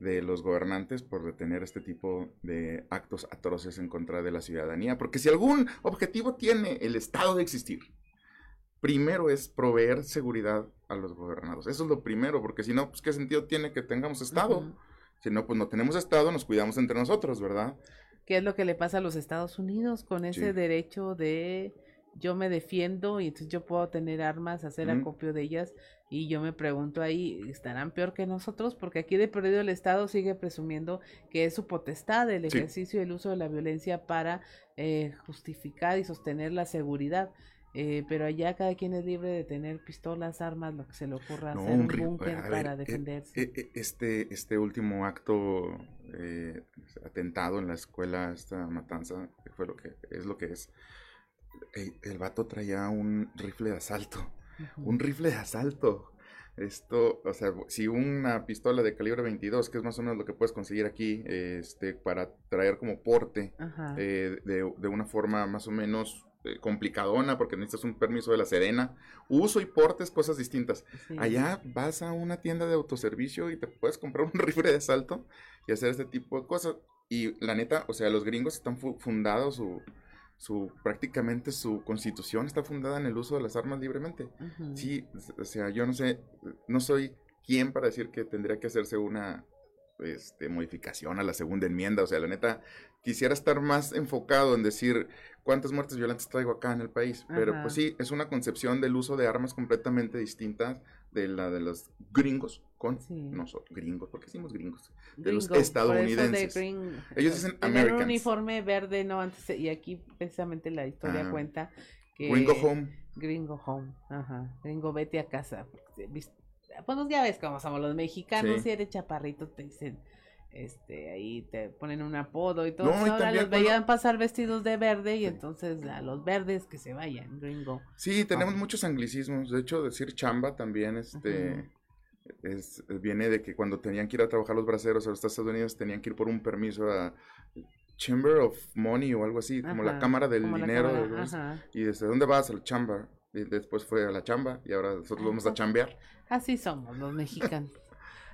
de los gobernantes por detener este tipo de actos atroces en contra de la ciudadanía. Porque si algún objetivo tiene el Estado de existir, primero es proveer seguridad a los gobernados. Eso es lo primero, porque si no, pues qué sentido tiene que tengamos Estado. Si no, pues no tenemos Estado, nos cuidamos entre nosotros, ¿verdad? ¿Qué es lo que le pasa a los Estados Unidos con ese Sí. derecho de yo me defiendo y entonces yo puedo tener armas, hacer acopio de ellas? Y yo me pregunto ahí, ¿estarán peor que nosotros? Porque aquí de perdido el Estado sigue presumiendo que es su potestad el ejercicio y el uso de la violencia para eh, justificar y sostener la seguridad. Eh, pero allá cada quien es libre de tener pistolas, armas, lo que se le ocurra, No, hacer un búnker a ver, para eh, defenderse. eh, eh, este, este último acto eh, atentado en la escuela, esta matanza, fue lo que es lo que es. El, el vato traía un rifle de asalto. Un rifle de asalto. Esto, o sea, si una pistola de calibre 22, que es más o menos lo que puedes conseguir aquí, este, para traer como porte, eh, de, de una forma más o menos eh, complicadona, porque necesitas un permiso de la Sedena. Uso y porte es cosas distintas. Sí. Allá vas a una tienda de autoservicio y te puedes comprar un rifle de asalto y hacer este tipo de cosas. Y la neta, o sea, los gringos están fu- fundados, su, su, prácticamente su constitución está fundada en el uso de las armas libremente. Sí, o sea, yo no sé, no soy quien para decir que tendría que hacerse una este, modificación a la segunda enmienda. O sea, la neta, quisiera estar más enfocado en decir cuántas muertes violentas traigo acá en el país. Pero Ajá. pues sí, es una concepción del uso de armas completamente distinta de la de los gringos con nosotros. Gringos, ¿por qué decimos gringos? De los de estadounidenses. Ellos dicen tener un Americans. uniforme verde, no, antes, y aquí precisamente la historia Ah. cuenta que... Gringo home. Gringo home, ajá, gringo vete a casa. porque, Pues ya ves cómo somos los mexicanos, Sí. si eres chaparrito te dicen, este, ahí te ponen un apodo y todo. No, y Ahora los cuando- veían pasar vestidos de verde y entonces a los verdes que se vayan, gringo. Sí, tenemos home. muchos anglicismos. De hecho, decir chamba también este, es, viene de que cuando tenían que ir a trabajar los braceros a los Estados Unidos tenían que ir por un permiso a Chamber of Money o algo así, como la Cámara del como Dinero. cámara, y desde dónde vas a la chamba. Y después fue a la chamba y ahora nosotros vamos a chambear. Así somos los mexicanos.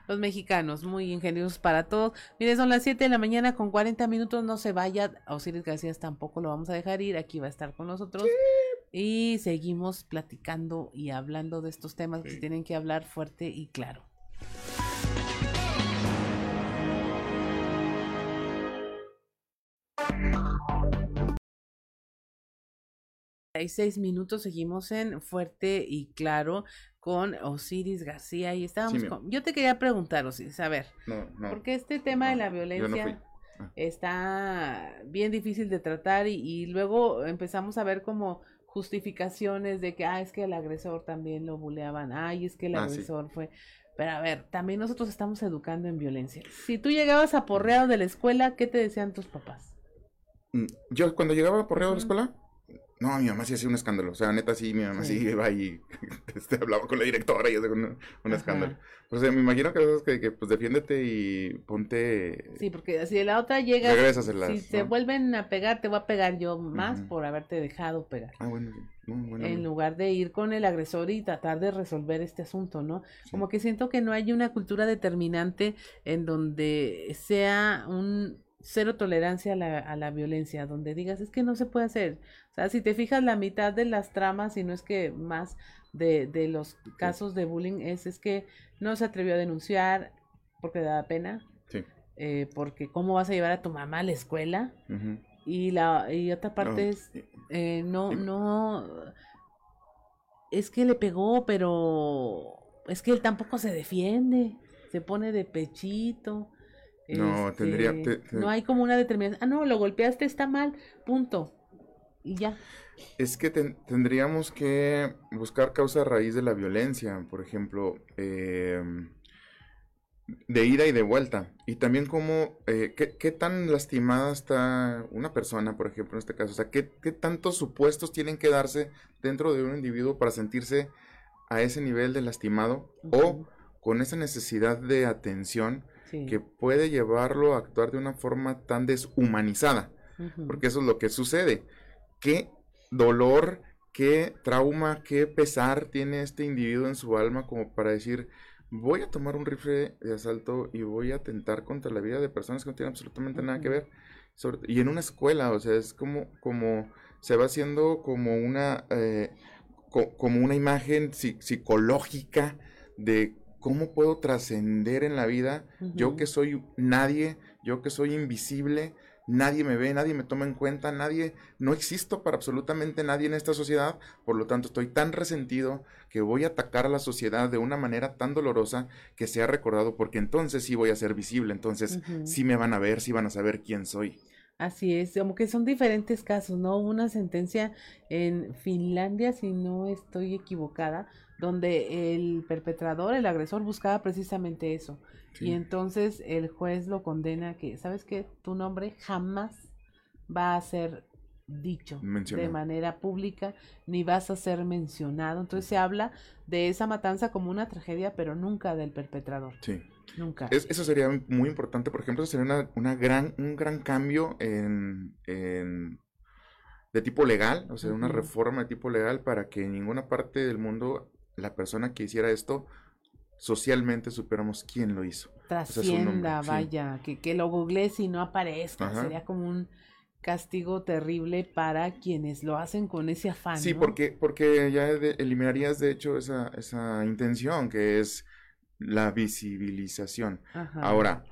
Los mexicanos, muy ingeniosos para todos. Mire, son las 7 de la mañana con 40 minutos. No se vaya. Osiris García tampoco lo vamos a dejar ir. Aquí va a estar con nosotros. Y seguimos platicando y hablando de estos temas que se tienen que hablar fuerte y claro. Seis minutos, seguimos en Fuerte y Claro con Osiris García y estábamos Sí, con... Yo te quería preguntar, Osiris, a ver, No, no. porque este tema de la violencia. Ah. está bien difícil de tratar y, y luego empezamos a ver como justificaciones de que, ah, es que el agresor también lo buleaban, ay, es que el Ah, sí. agresor fue... Pero a ver, también nosotros estamos educando en violencia. Si tú llegabas aporreado de la escuela, ¿qué te decían tus papás? Mm, Yo cuando llegaba por Río de la escuela, no, mi mamá sí hacía un escándalo. O sea, neta sí, mi mamá sí, Sí. iba y este, hablaba con la directora y hacía un, un escándalo. O sea, me imagino que, esas que, que, pues defiéndete y ponte... Sí, porque si la otra llega, Regrésaselas, si se ¿no? vuelven a pegar, te voy a pegar yo más por haberte dejado pegar. Ah, bueno, bueno, en lugar de ir con el agresor y tratar de resolver este asunto, ¿no? Como que siento que no hay una cultura determinante en donde sea un cero tolerancia a la, a la violencia, donde digas, es que no se puede hacer. O sea, si te fijas, la mitad de las tramas, y no es que más de, de los casos de bullying, es, es que no se atrevió a denunciar porque le daba pena, Sí. eh, porque cómo vas a llevar a tu mamá a la escuela, y la y otra parte No, es eh, no no es que le pegó pero es que él tampoco se defiende se pone de pechito No, tendría- este, te- te- no hay como una determinación ah no lo golpeaste está mal punto y ya Es que ten- tendríamos que buscar causa raíz de la violencia. Por ejemplo, eh, de ida y de vuelta. Y también como, eh, ¿qué, qué tan lastimada está una persona, por ejemplo, en este caso. O sea, ¿qué, qué tantos supuestos tienen que darse dentro de un individuo para sentirse a ese nivel de lastimado o con esa necesidad de atención Sí. que puede llevarlo a actuar de una forma tan deshumanizada? Porque eso es lo que sucede. ¿Qué dolor, qué trauma, qué pesar tiene este individuo en su alma como para decir, voy a tomar un rifle de asalto y voy a atentar contra la vida de personas que no tienen absolutamente nada que ver? Sobre- y en una escuela, o sea, es como, como se va haciendo como una, eh, co- como una imagen psi- psicológica de cómo puedo trascender en la vida, yo que soy nadie, yo que soy invisible, nadie me ve, nadie me toma en cuenta, nadie, no existo para absolutamente nadie en esta sociedad, por lo tanto estoy tan resentido que voy a atacar a la sociedad de una manera tan dolorosa que sea recordado porque entonces sí voy a ser visible, entonces sí me van a ver, sí van a saber quién soy. Así es, como que son diferentes casos, ¿no? Una sentencia en Finlandia, si no estoy equivocada, donde el perpetrador, el agresor, buscaba precisamente eso. Sí. Y entonces el juez lo condena que, ¿sabes qué? Tu nombre jamás va a ser dicho de manera pública, ni vas a ser mencionado. Entonces se habla de esa matanza como una tragedia, pero nunca del perpetrador. Sí. Nunca. Es- eso sería muy importante, por ejemplo, eso sería una, una gran, un gran cambio en, en- de tipo legal, o sea, una reforma de tipo legal para que en ninguna parte del mundo la persona que hiciera esto socialmente supiéramos quién lo hizo. O sea, trascienda, sí. vaya, que, que lo googlees y no aparezca. Ajá. Sería como un castigo terrible para quienes lo hacen con ese afán. Sí, ¿no? porque, porque ya de- eliminarías de hecho esa, esa intención que es la visibilización. Ajá. Ahora,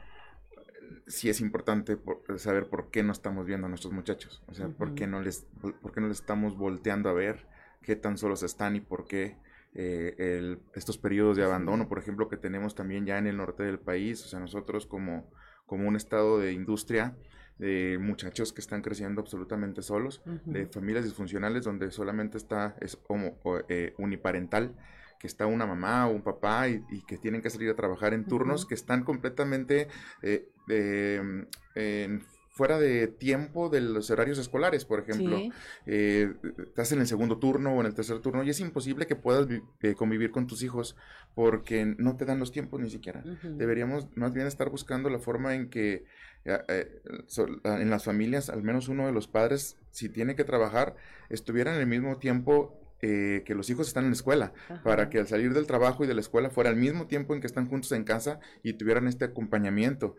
sí es importante por- saber por qué no estamos viendo a nuestros muchachos, o sea, por qué no les, por qué no les estamos volteando a ver qué tan solos están y por qué eh, el- estos periodos de abandono, por ejemplo, que tenemos también ya en el norte del país, o sea, nosotros como, como un estado de industria, de muchachos que están creciendo absolutamente solos, de familias disfuncionales donde solamente está, es homo- o, eh, uniparental, que está una mamá o un papá y, y que tienen que salir a trabajar en turnos que están completamente eh, eh, en- fuera de tiempo de los horarios escolares, por ejemplo. Sí. Eh, estás en el segundo turno o en el tercer turno y es imposible que puedas eh, convivir con tus hijos porque no te dan los tiempos ni siquiera. Deberíamos más bien estar buscando la forma en que eh, eh, so- en las familias, al menos uno de los padres, si tiene que trabajar, estuviera en el mismo tiempo eh, que los hijos están en la escuela, para que al salir del trabajo y de la escuela fuera al mismo tiempo en que están juntos en casa y tuvieran este acompañamiento.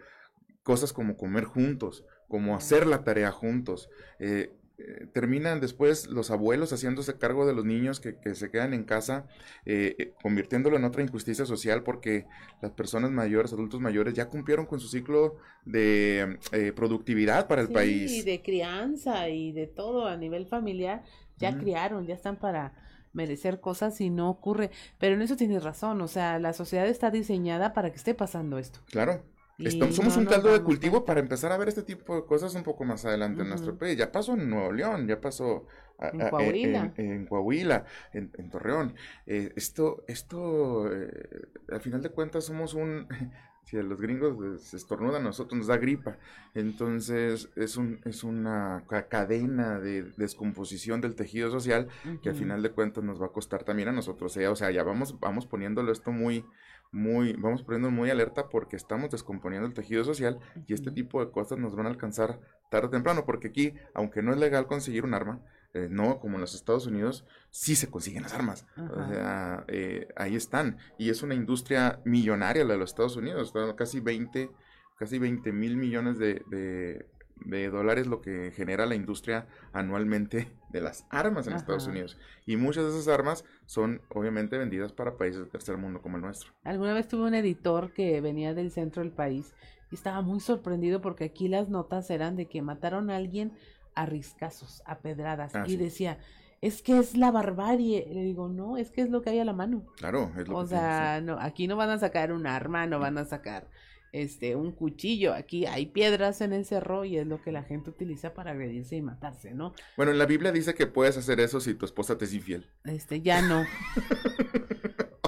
Cosas como comer juntos, como hacer la tarea juntos. eh, eh, terminan después los abuelos haciéndose cargo de los niños que, que se quedan en casa, eh, eh, convirtiéndolo en otra injusticia social porque las personas mayores, adultos mayores, ya cumplieron con su ciclo de eh, productividad para el Sí, país. de crianza y de todo a nivel familiar, ya criaron, ya están para merecer cosas y no ocurre. Pero en eso tienes razón, o sea, la sociedad está diseñada para que esté pasando esto. Claro. Estamos- somos no un caldo de cultivo para empezar a ver este tipo de cosas un poco más adelante en nuestro país. Ya pasó en Nuevo León, ya pasó a- En a- Coahuila. en, en Coahuila, en, en Torreón. Eh, esto, esto, eh, al final de cuentas somos un... Si a los gringos les estornudan, a nosotros nos da gripa. Entonces es, un, es una ca- cadena de descomposición del tejido social que al final de cuentas nos va a costar también a nosotros. ¿eh? O sea, ya vamos, vamos poniéndolo esto muy, muy, vamos poniendo muy alerta porque estamos descomponiendo el tejido social y este tipo de cosas nos van a alcanzar tarde o temprano, porque aquí, aunque no es legal conseguir un arma, eh, no como en los Estados Unidos, sí se consiguen las armas. O sea, eh, ahí están. Y es una industria millonaria la de los Estados Unidos, casi 20, casi 20 mil millones de, de- de dólares lo que genera la industria anualmente de las armas en Estados. Unidos. Y muchas de esas armas son obviamente vendidas para países del tercer mundo como el nuestro. Alguna vez tuve un editor que venía del centro del país y estaba muy sorprendido porque aquí las notas eran de que mataron a alguien a riscazos, a pedradas. Ah, y sí. decía, es que es la barbarie. Le digo, no, es que es lo que hay a la mano. Claro, es lo O que sea, no, aquí no van a sacar un arma, no van a sacar este un cuchillo. Aquí hay piedras en el cerro y es lo que la gente utiliza para agredirse y matarse, ¿no? Bueno, en la Biblia dice que puedes hacer eso si tu esposa te es infiel. Este, ya no.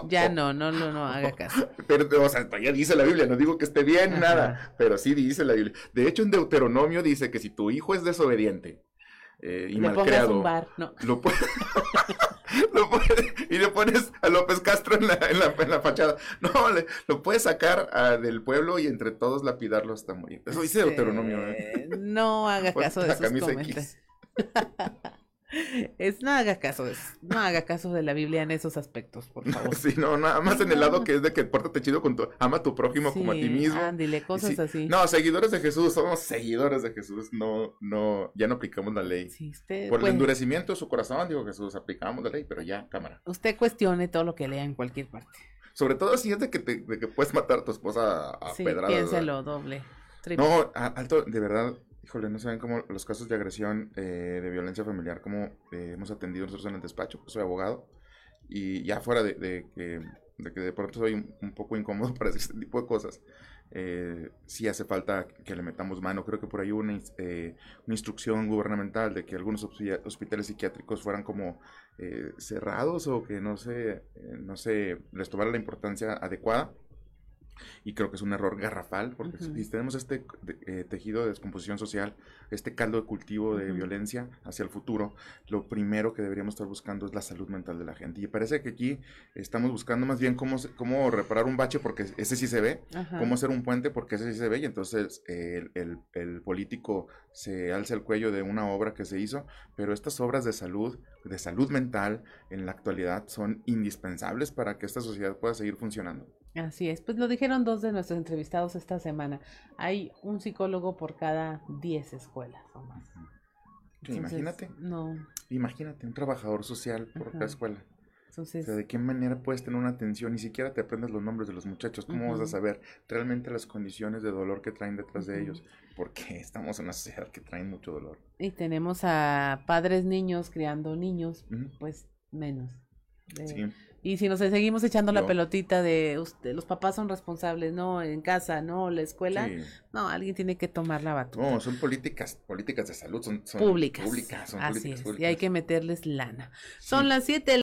Ya no, no, no, no, haga caso. Pero, o sea, ya dice la Biblia, no digo que esté bien, nada, pero sí dice la Biblia. De hecho, en Deuteronomio dice que si tu hijo es desobediente eh, y Le malcriado, un bar, no. lo puedes... lo puedes- y le pones a López Castro en la, en la, en la fachada. No, le- lo puedes sacar ah, del pueblo y entre todos lapidarlo hasta morir. Eso dice Deuteronomio. ¿eh? No haga caso de camisa comentarios. Es, no haga caso eso. No haga caso de la Biblia en esos aspectos, por favor. Sí, no, nada más en el lado que es de que pórtate chido con tu, ama a tu prójimo como a ti mismo. cosas sí, así. No, seguidores de Jesús, somos seguidores de Jesús, no, no, ya no aplicamos la ley. usted Por el endurecimiento de su corazón, digo Jesús, aplicamos la ley, pero ya, cámara. Usted cuestione todo lo que lea en cualquier parte. Sobre todo si es de que, te- de que puedes matar a tu esposa a, a Sí, pedradas, piénselo ¿verdad? doble. triple. No, alto, de verdad, híjole, no saben cómo los casos de agresión, eh, de violencia familiar, cómo eh, hemos atendido nosotros en el despacho, soy abogado, y ya fuera de, de de que de pronto soy un, poco incómodo para este tipo de cosas, eh, sí hace falta que le metamos mano. Creo que por ahí hubo una, eh, una instrucción gubernamental de que algunos hospi- hospitales psiquiátricos fueran como cerrados o que no se, no se les tomara la importancia adecuada. Y creo que es un error garrafal, porque si tenemos este eh, tejido de descomposición social, este caldo de cultivo de violencia hacia el futuro, lo primero que deberíamos estar buscando es la salud mental de la gente. Y parece que aquí estamos buscando más bien cómo, cómo reparar un bache, porque ese sí se ve, cómo hacer un puente, porque ese sí se ve, y entonces el, el- el político se alza el cuello de una obra que se hizo, pero estas obras de salud, de salud mental, en la actualidad son indispensables para que esta sociedad pueda seguir funcionando. Así es, pues lo dijeron dos de nuestros entrevistados esta semana. Hay un psicólogo por cada 10 escuelas o más. Sí, imagínate. No, Imagínate un trabajador social por cada Ajá. escuela. entonces, O sea, ¿de qué manera puedes tener una atención? Ni siquiera te aprendes los nombres de los muchachos. ¿Cómo vas a saber realmente las condiciones de dolor que traen detrás de Ujú. ellos? Porque estamos en una sociedad que trae mucho dolor. y tenemos a padres niños criando niños, Ujú. pues menos. Eh, Sí. Y si nos seguimos echando la pelotita de usted, los papás son responsables, no, en casa, no, la escuela, Sí. no, alguien tiene que tomar la batuta. No, son políticas, políticas de salud, son, son públicas. públicas, son Así políticas es, y públicas. hay que meterles lana. Son las 7